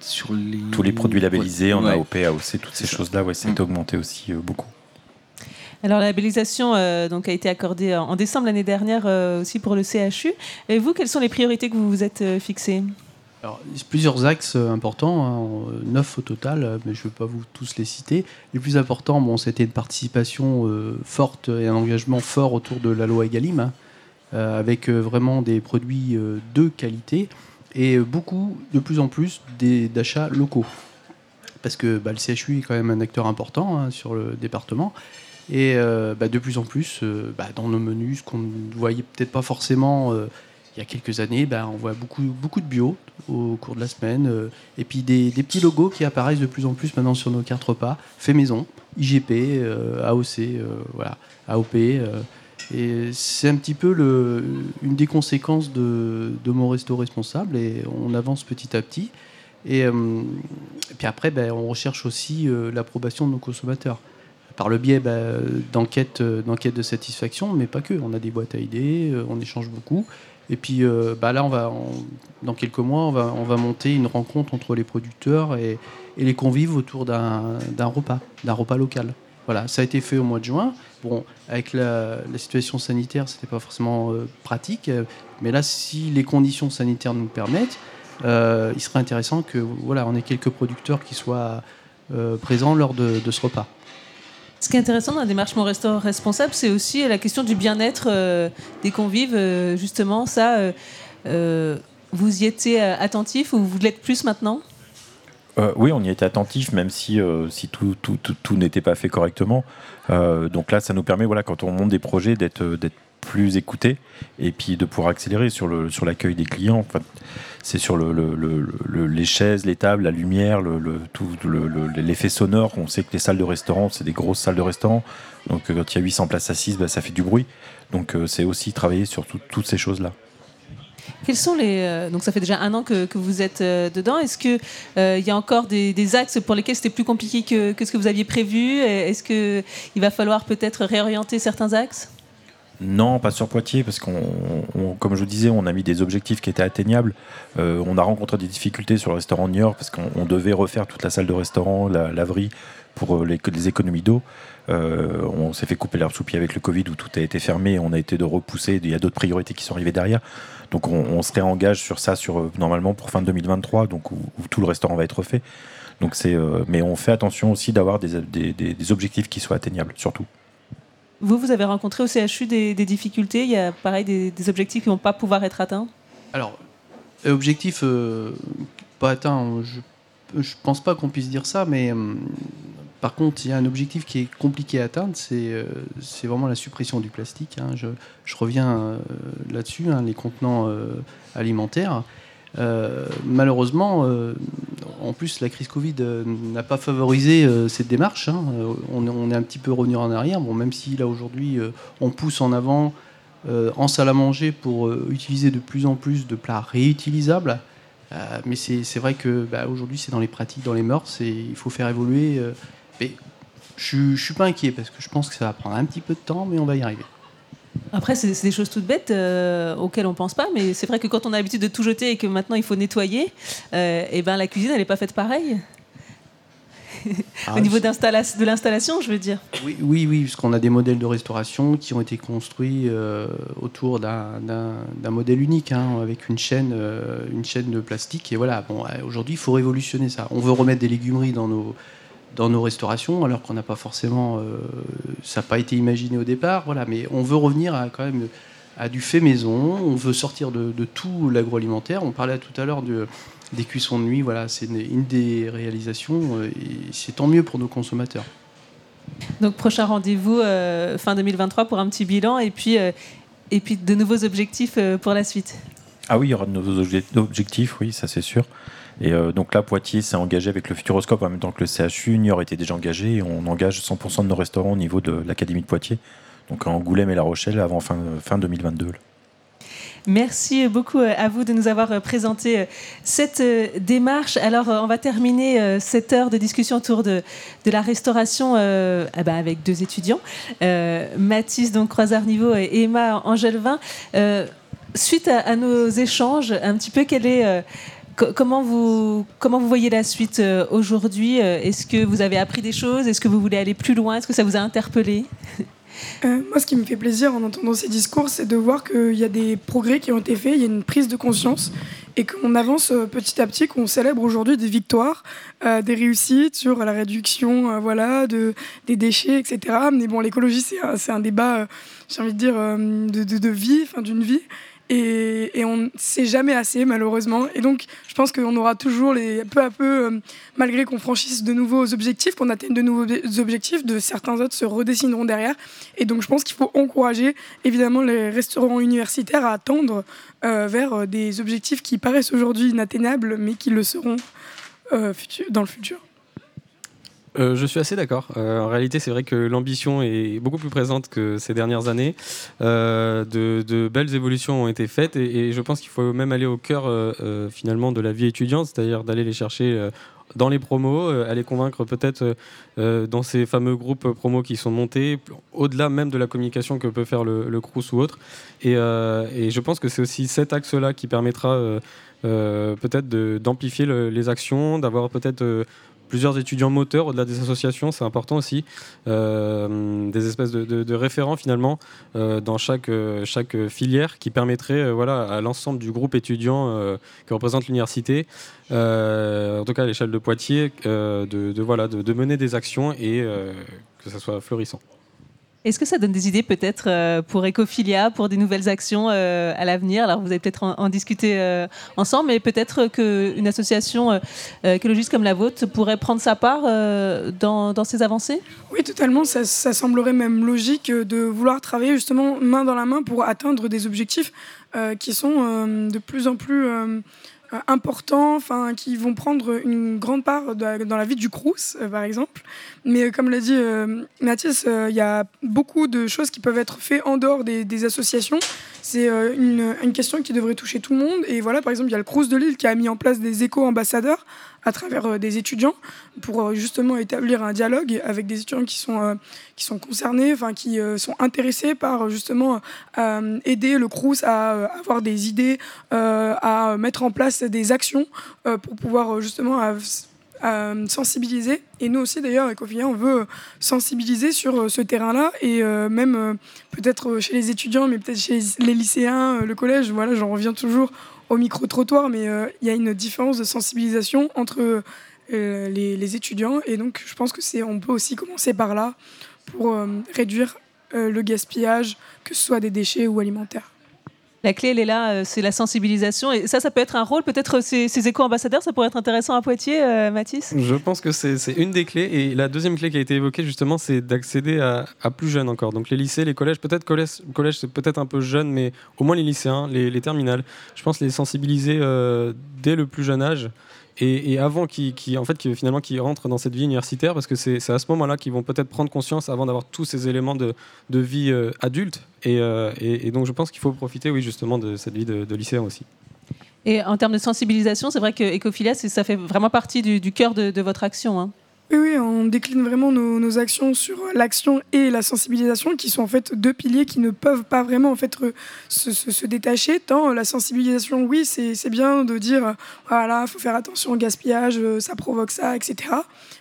sur les Tous les produits labellisés en Ouais. AOP, AOC, toutes ces choses-là, ouais, a été augmenté aussi euh, beaucoup. Alors, la labellisation euh, donc, a été accordée en en décembre l'année dernière euh, aussi pour le CHU. Et vous, quelles sont les priorités que vous vous êtes euh, fixées? Alors, plusieurs axes euh, importants, hein, euh, neuf au total, euh, mais je ne vais pas vous tous les citer. Les plus importants, bon, c'était une participation euh, forte et un engagement fort autour de la loi Egalim, hein, euh, avec euh, vraiment des produits euh, de qualité et euh, beaucoup, de plus en plus, d'achats locaux. Parce que bah, le CHU est quand même un acteur important hein, sur le département. Et euh, bah, de plus en plus, euh, bah, dans nos menus, ce qu'on ne voyait peut-être pas forcément euh, il y a quelques années, bah, on voit beaucoup, beaucoup de bio au cours de la semaine. et puis des, petits logos qui apparaissent de plus en plus maintenant sur nos cartes repas. Fait maison, IGP, AOC, voilà, AOP. et c'est un petit peu une des conséquences de, mon resto responsable. Et on avance petit à petit. Et, puis après, ben, on recherche aussi l'approbation de nos consommateurs par le biais bah, d'enquêtes euh, d'enquêtes de satisfaction, mais pas que. On a des boîtes à idées, euh, on échange beaucoup. Et puis euh, bah, là, on va, dans quelques mois, on va, on va monter une rencontre entre les producteurs et, les convives autour d'un repas, d'un repas local. Voilà, ça a été fait au mois de juin. Bon, avec la, situation sanitaire, c'était pas forcément pratique, mais là, si les conditions sanitaires nous permettent, il serait intéressant que voilà, on ait quelques producteurs qui soient présents lors de ce repas. Ce qui est intéressant dans la démarche Mon Restaurant Responsable, c'est aussi la question du bien-être euh, des convives. euh, justement, ça, euh, vous y étiez attentif ou vous l'êtes plus maintenant? Oui, on y était attentif, même si, si tout, tout, tout, tout n'était pas fait correctement. Donc là, ça nous permet, voilà, quand on monte des projets, d'être plus écouté et puis de pouvoir accélérer sur le sur l'accueil des clients. C'est sur le, le- le- le- les chaises, les tables, la lumière, le, tout le- le- l'effet sonore. On sait que les salles de restaurant, c'est des grosses salles de restaurant. Donc euh, quand il y a 800 places assises, bah, ça fait du bruit. Donc euh, c'est aussi travailler sur tout- toutes ces choses-là. Quels sont les euh, donc ça fait déjà un an que, vous êtes dedans. Est-ce que il y a encore des, des axes pour lesquels c'était plus compliqué que, que ce que vous aviez prévu? Est-ce que il va falloir peut-être réorienter certains axes? Non, pas sur Poitiers, parce qu'on, on- comme je vous disais, on a mis des objectifs qui étaient atteignables. Euh, on a rencontré des difficultés sur le restaurant de Niort, parce qu'on on devait refaire toute la salle de restaurant, la laverie, pour euh, les, économies d'eau. Euh, on s'est fait couper l'herbe sous pied avec le Covid, où tout a été fermé. On a été de repousser. Il y a d'autres priorités qui sont arrivées derrière. Donc on, se réengage sur ça, sur, normalement pour fin 2023, donc où, tout le restaurant va être refait. Donc c'est, mais on fait attention aussi d'avoir des objectifs qui soient atteignables, surtout. Vous, vous avez rencontré au CHU des, difficultés. Il y a pareil des, objectifs qui vont pas pouvoir être atteints? Alors, objectif euh, pas atteint, je, je pense pas qu'on puisse dire ça, mais hum, par contre, il y a un objectif qui est compliqué à atteindre, c'est euh, vraiment la suppression du plastique. hein. Je, reviens euh, là-dessus, hein, les contenants euh, alimentaires. Euh, malheureusement, euh, en plus, la crise Covid euh, n'a pas favorisé cette démarche. hein. On, est- un petit peu revenu en arrière. Bon, même si là aujourd'hui, on pousse en avant en salle à manger pour utiliser de plus en plus de plats réutilisables. Mais c'est vrai que bah, aujourd'hui, c'est dans les pratiques, dans les mœurs, et il faut faire évoluer. mais je ne suis pas inquiet parce que je pense que ça va prendre un petit peu de temps, mais on va y arriver. Après, c'est des choses toutes bêtes euh, auxquelles on pense pas, mais c'est vrai que quand on a l'habitude de tout jeter et que maintenant il faut nettoyer, euh, et ben la cuisine elle n'est pas faite pareil. Ah, Au niveau de l'installation, je veux dire. Oui, oui, oui, parce qu'on a des modèles de restauration qui ont été construits euh, autour d'un- modèle unique, hein, avec une chaîne, une chaîne de plastique. Et voilà, bon, aujourd'hui, il faut révolutionner ça. On veut remettre des légumeries dans nos, dans nos restaurations, alors qu'on n'a pas forcément. euh, ça n'a pas été imaginé au départ, voilà, mais on veut revenir à, quand même à du fait maison. On veut sortir de, tout l'agroalimentaire. On parlait tout à l'heure de des cuissons de nuit, voilà, c'est une, des réalisations, euh, et c'est tant mieux pour nos consommateurs. Donc prochain rendez-vous euh, fin 2023 pour un petit bilan et puis et puis de nouveaux objectifs pour la suite. Ah oui, il y aura de nouveaux obje- objectifs, oui, ça c'est sûr. Et euh, donc là, Poitiers s'est engagé avec le Futuroscope en même temps que le CHU. Niort était déjà engagé et on engage 100% de nos restaurants au niveau de l'Académie de Poitiers. Donc en Angoulême et La Rochelle avant fin, fin 2022. là. Merci beaucoup euh, à vous de nous avoir euh, présenté cette démarche. Alors, on va terminer cette heure de discussion autour de, de la restauration ah bah, avec deux étudiants, Mathis donc Croisard-Niveau et Emma Angelvin. Suite à, nos échanges, un petit peu euh, co- Comment vous, comment vous voyez la suite euh, aujourd'hui Euh, Est-ce que vous avez appris des choses? Est-ce que vous voulez aller plus loin? Est-ce que ça vous a interpellé? Moi, ce qui me fait plaisir en entendant ces discours, c'est de voir qu'il y a des progrès qui ont été faits, il y a une prise de conscience et qu'on avance petit à petit, qu'on célèbre aujourd'hui des victoires, des réussites sur la réduction voilà, de, des déchets, etc. Mais bon, l'écologie, c'est un, un débat, j'ai envie de dire, de, de- de vie, d'une vie. Et, on ne sait jamais assez, malheureusement. Et donc, je pense qu'on aura toujours, les, peu à peu, euh, malgré qu'on franchisse de nouveaux objectifs, qu'on atteigne de nouveaux ob- objectifs, de certains autres se redessineront derrière. Et donc, je pense qu'il faut encourager, évidemment, les restaurants universitaires à tendre euh, vers euh, des objectifs qui paraissent aujourd'hui inatteignables, mais qui le seront dans le futur. Euh, je suis assez d'accord. Euh, en réalité, c'est vrai que l'ambition est beaucoup plus présente que ces dernières années. Euh, de, belles évolutions ont été faites et, je pense qu'il faut même aller au cœur finalement de la vie étudiante, c'est-à-dire d'aller les chercher dans les promos, les convaincre peut-être dans ces fameux groupes promos qui sont montés, au-delà même de la communication que peut faire le, le Crous ou autre. Et, je pense que c'est aussi cet axe-là qui permettra peut-être d'amplifier le- les actions, d'avoir peut-être plusieurs étudiants moteurs au-delà des associations, c'est important aussi. Euh, des espèces de, référents finalement euh, dans chaque, euh, chaque filière qui permettraient euh, voilà, à l'ensemble du groupe étudiant que représente l'université, en tout cas à l'échelle de Poitiers, de, de, voilà, de, mener des actions et que ça soit florissant. Est-ce que ça donne des idées peut-être euh, pour Ecophilia, pour des nouvelles actions euh, à l'avenir? Alors vous allez peut-être en, discuter euh, ensemble, mais peut-être qu'une association écologiste comme la vôtre pourrait prendre sa part dans, ces avancées? Oui, totalement. Ça, semblerait même logique de vouloir travailler justement main dans la main pour atteindre des objectifs qui sont de plus en plus importants, enfin, qui vont prendre une grande part dans la vie du Crous, par exemple. Mais euh, comme l'a dit euh, Mathis, euh, il y a beaucoup de choses qui peuvent être faites en dehors des, associations. C'est euh, une, une question qui devrait toucher tout le monde. Et voilà, par exemple, il y a le Crous de Lille qui a mis en place des éco-ambassadeurs à travers des étudiants pour justement établir un dialogue avec des étudiants qui sont, qui sont concernés, enfin qui sont intéressés par justement aider le Crous à avoir des idées, à mettre en place des actions pour pouvoir justement sensibiliser. Et nous aussi, d'ailleurs, avec Ophilia, on veut sensibiliser sur euh, ce terrain-là et euh, même euh, peut-être chez les étudiants, mais peut-être chez les lycéens, le collège. Voilà, j'en reviens toujours au micro-trottoir, mais il y a une différence de sensibilisation entre les, les étudiants. Et donc, je pense que c'est, on peut aussi commencer par là pour réduire le gaspillage, que ce soit des déchets ou alimentaires. La clé, elle est là, euh, c'est la sensibilisation. Et ça, ça peut être un rôle, peut-être ces, ces éco-ambassadeurs, ça pourrait être intéressant à Poitiers, euh, Mathis Je pense que c'est une des clés. Et la deuxième clé qui a été évoquée, justement, c'est d'accéder à, plus jeunes encore. Donc les lycées, les collèges, peut-être collège, c'est peut-être un peu jeune, mais au moins les lycéens, les, les terminales. Je pense les sensibiliser euh, dès le plus jeune âge. Et, avant qu'ils en fait, finalement, qu'ils rentrent dans cette vie universitaire, parce que c'est à ce moment-là qu'ils vont peut-être prendre conscience avant d'avoir tous ces éléments de, vie euh, adulte. Et, euh, et- donc je pense qu'il faut profiter, oui, justement, de cette vie de, de lycéen aussi. Et en termes de sensibilisation, c'est vrai que Ecophilia, c'est- ça fait vraiment partie du, cœur de, de votre action. hein. Oui, on décline vraiment nos, actions sur l'action et la sensibilisation, qui sont en fait deux piliers qui ne peuvent pas vraiment en fait se, détacher. Tant la sensibilisation, oui, c'est bien de dire, voilà, faut faire attention au gaspillage, euh, ça provoque ça, etc.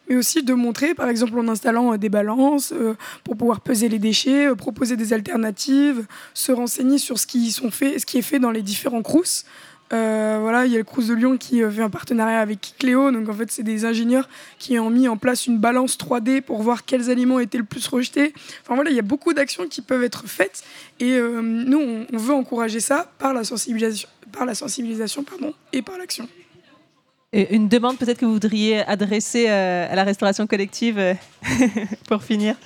Mais aussi de montrer, par exemple, en installant euh, des balances euh, pour pouvoir peser les déchets, proposer des alternatives, se renseigner sur ce qui, ce qui est fait dans les différents crous. Euh, voilà, il y a le Crous de Lyon qui euh, fait un partenariat avec Cléo. Donc en fait, c'est des ingénieurs qui ont mis en place une balance 3D pour voir quels aliments étaient le plus rejetés. Enfin voilà, il y a beaucoup d'actions qui peuvent être faites et euh, nous, on, veut encourager ça par la sensibilisation, par la sensibilisation pardon, et par l'action. Une demande peut-être que vous voudriez adresser à la restauration collective (laughs) pour finir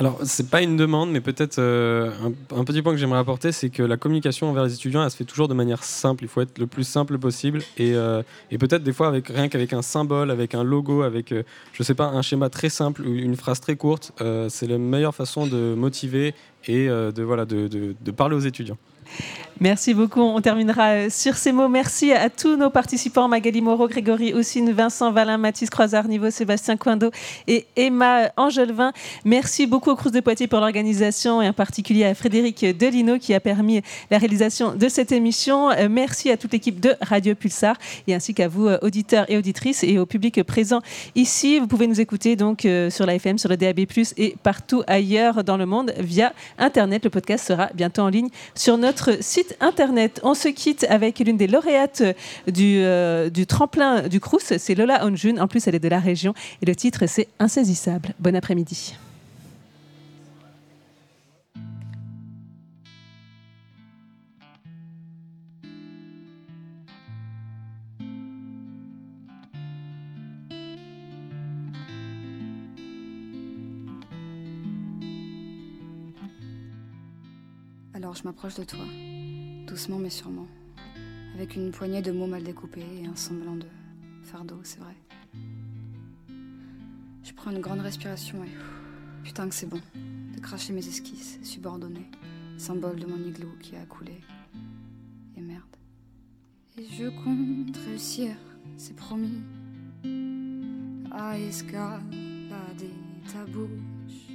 Alors, c'est pas une demande, mais peut-être euh, un, petit point que j'aimerais apporter, c'est que la communication envers les étudiants, elle se fait toujours de manière simple. Il faut être le plus simple possible. Et, euh, peut-être des fois, avec, rien qu'avec un symbole, avec un logo, avec, euh, je sais pas, un schéma très simple ou une phrase très courte, euh, c'est la meilleure façon de motiver et de, voilà, de parler aux étudiants. Merci beaucoup. On terminera euh, sur ces mots. Merci à tous nos participants Magali Moreau, Grégory Houssine, Vincent Valin, Mathis Croisard-Niveau, Sébastien Coindo et Emma Angelevin. Merci beaucoup au Crous de Poitiers pour l'organisation et en particulier à Frédéric Delino qui a permis la réalisation de cette émission. Euh, Merci à toute l'équipe de Radio Pulsar et ainsi qu'à vous, euh, auditeurs et auditrices, et au public présent ici. Vous pouvez nous écouter donc sur la FM, sur le DAB+, et partout ailleurs dans le monde via Internet. Le podcast sera bientôt en ligne sur notre site Internet. On se quitte avec l'une des lauréates du, euh, du tremplin du Crous, c'est Lola Onjun. En plus, elle est de la région et le titre, c'est Insaisissable. Bon après-midi. Je m'approche de toi, doucement mais sûrement, avec une poignée de mots mal découpés et un semblant de fardeau, c'est vrai. Je prends une grande respiration et putain que c'est bon de cracher mes esquisses subordonnées, symbole de mon igloo qui a coulé. Et merde. Et je compte réussir, c'est promis, à escalader ta bouche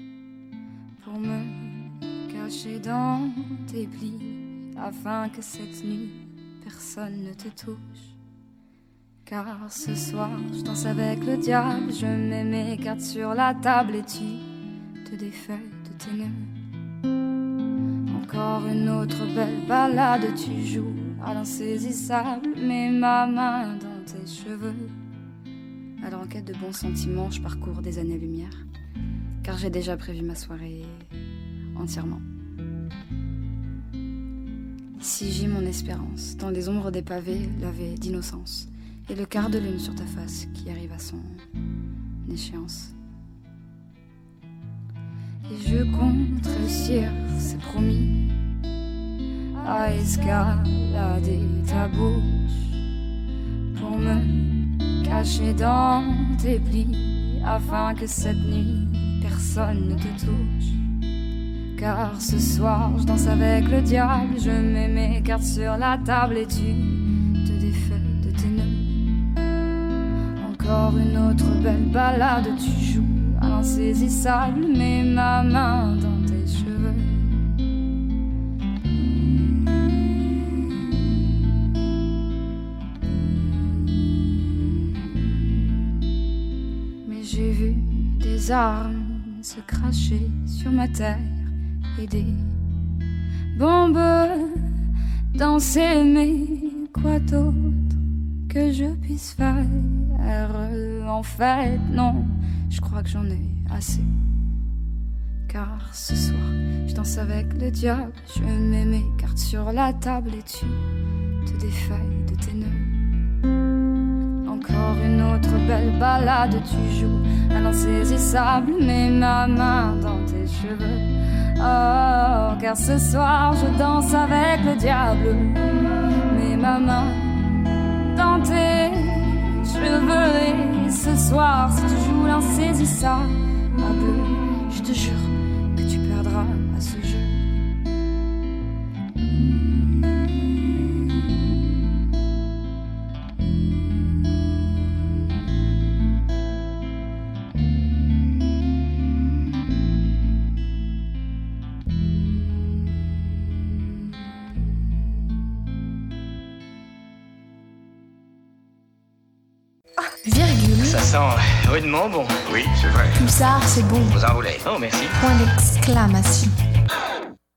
pour me caché dans tes plis afin que cette nuit personne ne te touche. Car ce soir, je danse avec le diable, je mets mes cartes sur la table et tu te défais de tes nœuds. Encore une autre belle balade, tu joues à l'insaisissable, mets ma main dans tes cheveux. Alors en quête de bons sentiments, je parcours des années-lumière, car j'ai déjà prévu ma soirée entièrement. Ici j'ai mon espérance, dans les ombres des pavés lavés d'innocence, et le quart de lune sur ta face qui arrive à son échéance. Et je compte réussir, c'est promis, à escalader ta bouche pour me cacher dans tes plis, afin que cette nuit personne ne te touche. Car ce soir, je danse avec le diable, je mets mes cartes sur la table et tu te défais de tes nœuds. Encore une autre belle balade, tu joues à l'insaisissable, mets ma main dans tes cheveux. Mais j'ai vu des armes se cracher sur ma terre et des bombes danser, mais quoi d'autre que je puisse faire En fait, non, je crois que j'en ai assez. Car ce soir, je danse avec le diable, je mets mes cartes sur la table et tu te défais de tes nœuds. Encore une autre belle balade, tu joues à l'insaisissable, mets ma main dans tes cheveux. Oh, car ce soir je danse avec le diable. Mets ma main dans tes cheveux. Et ce soir, si tu joues l'insaisissable, je te jure sent hein. rudement bon. Oui, c'est vrai. Pulsar, c'est bon. Vous en voulez Oh, merci. Point d'exclamation.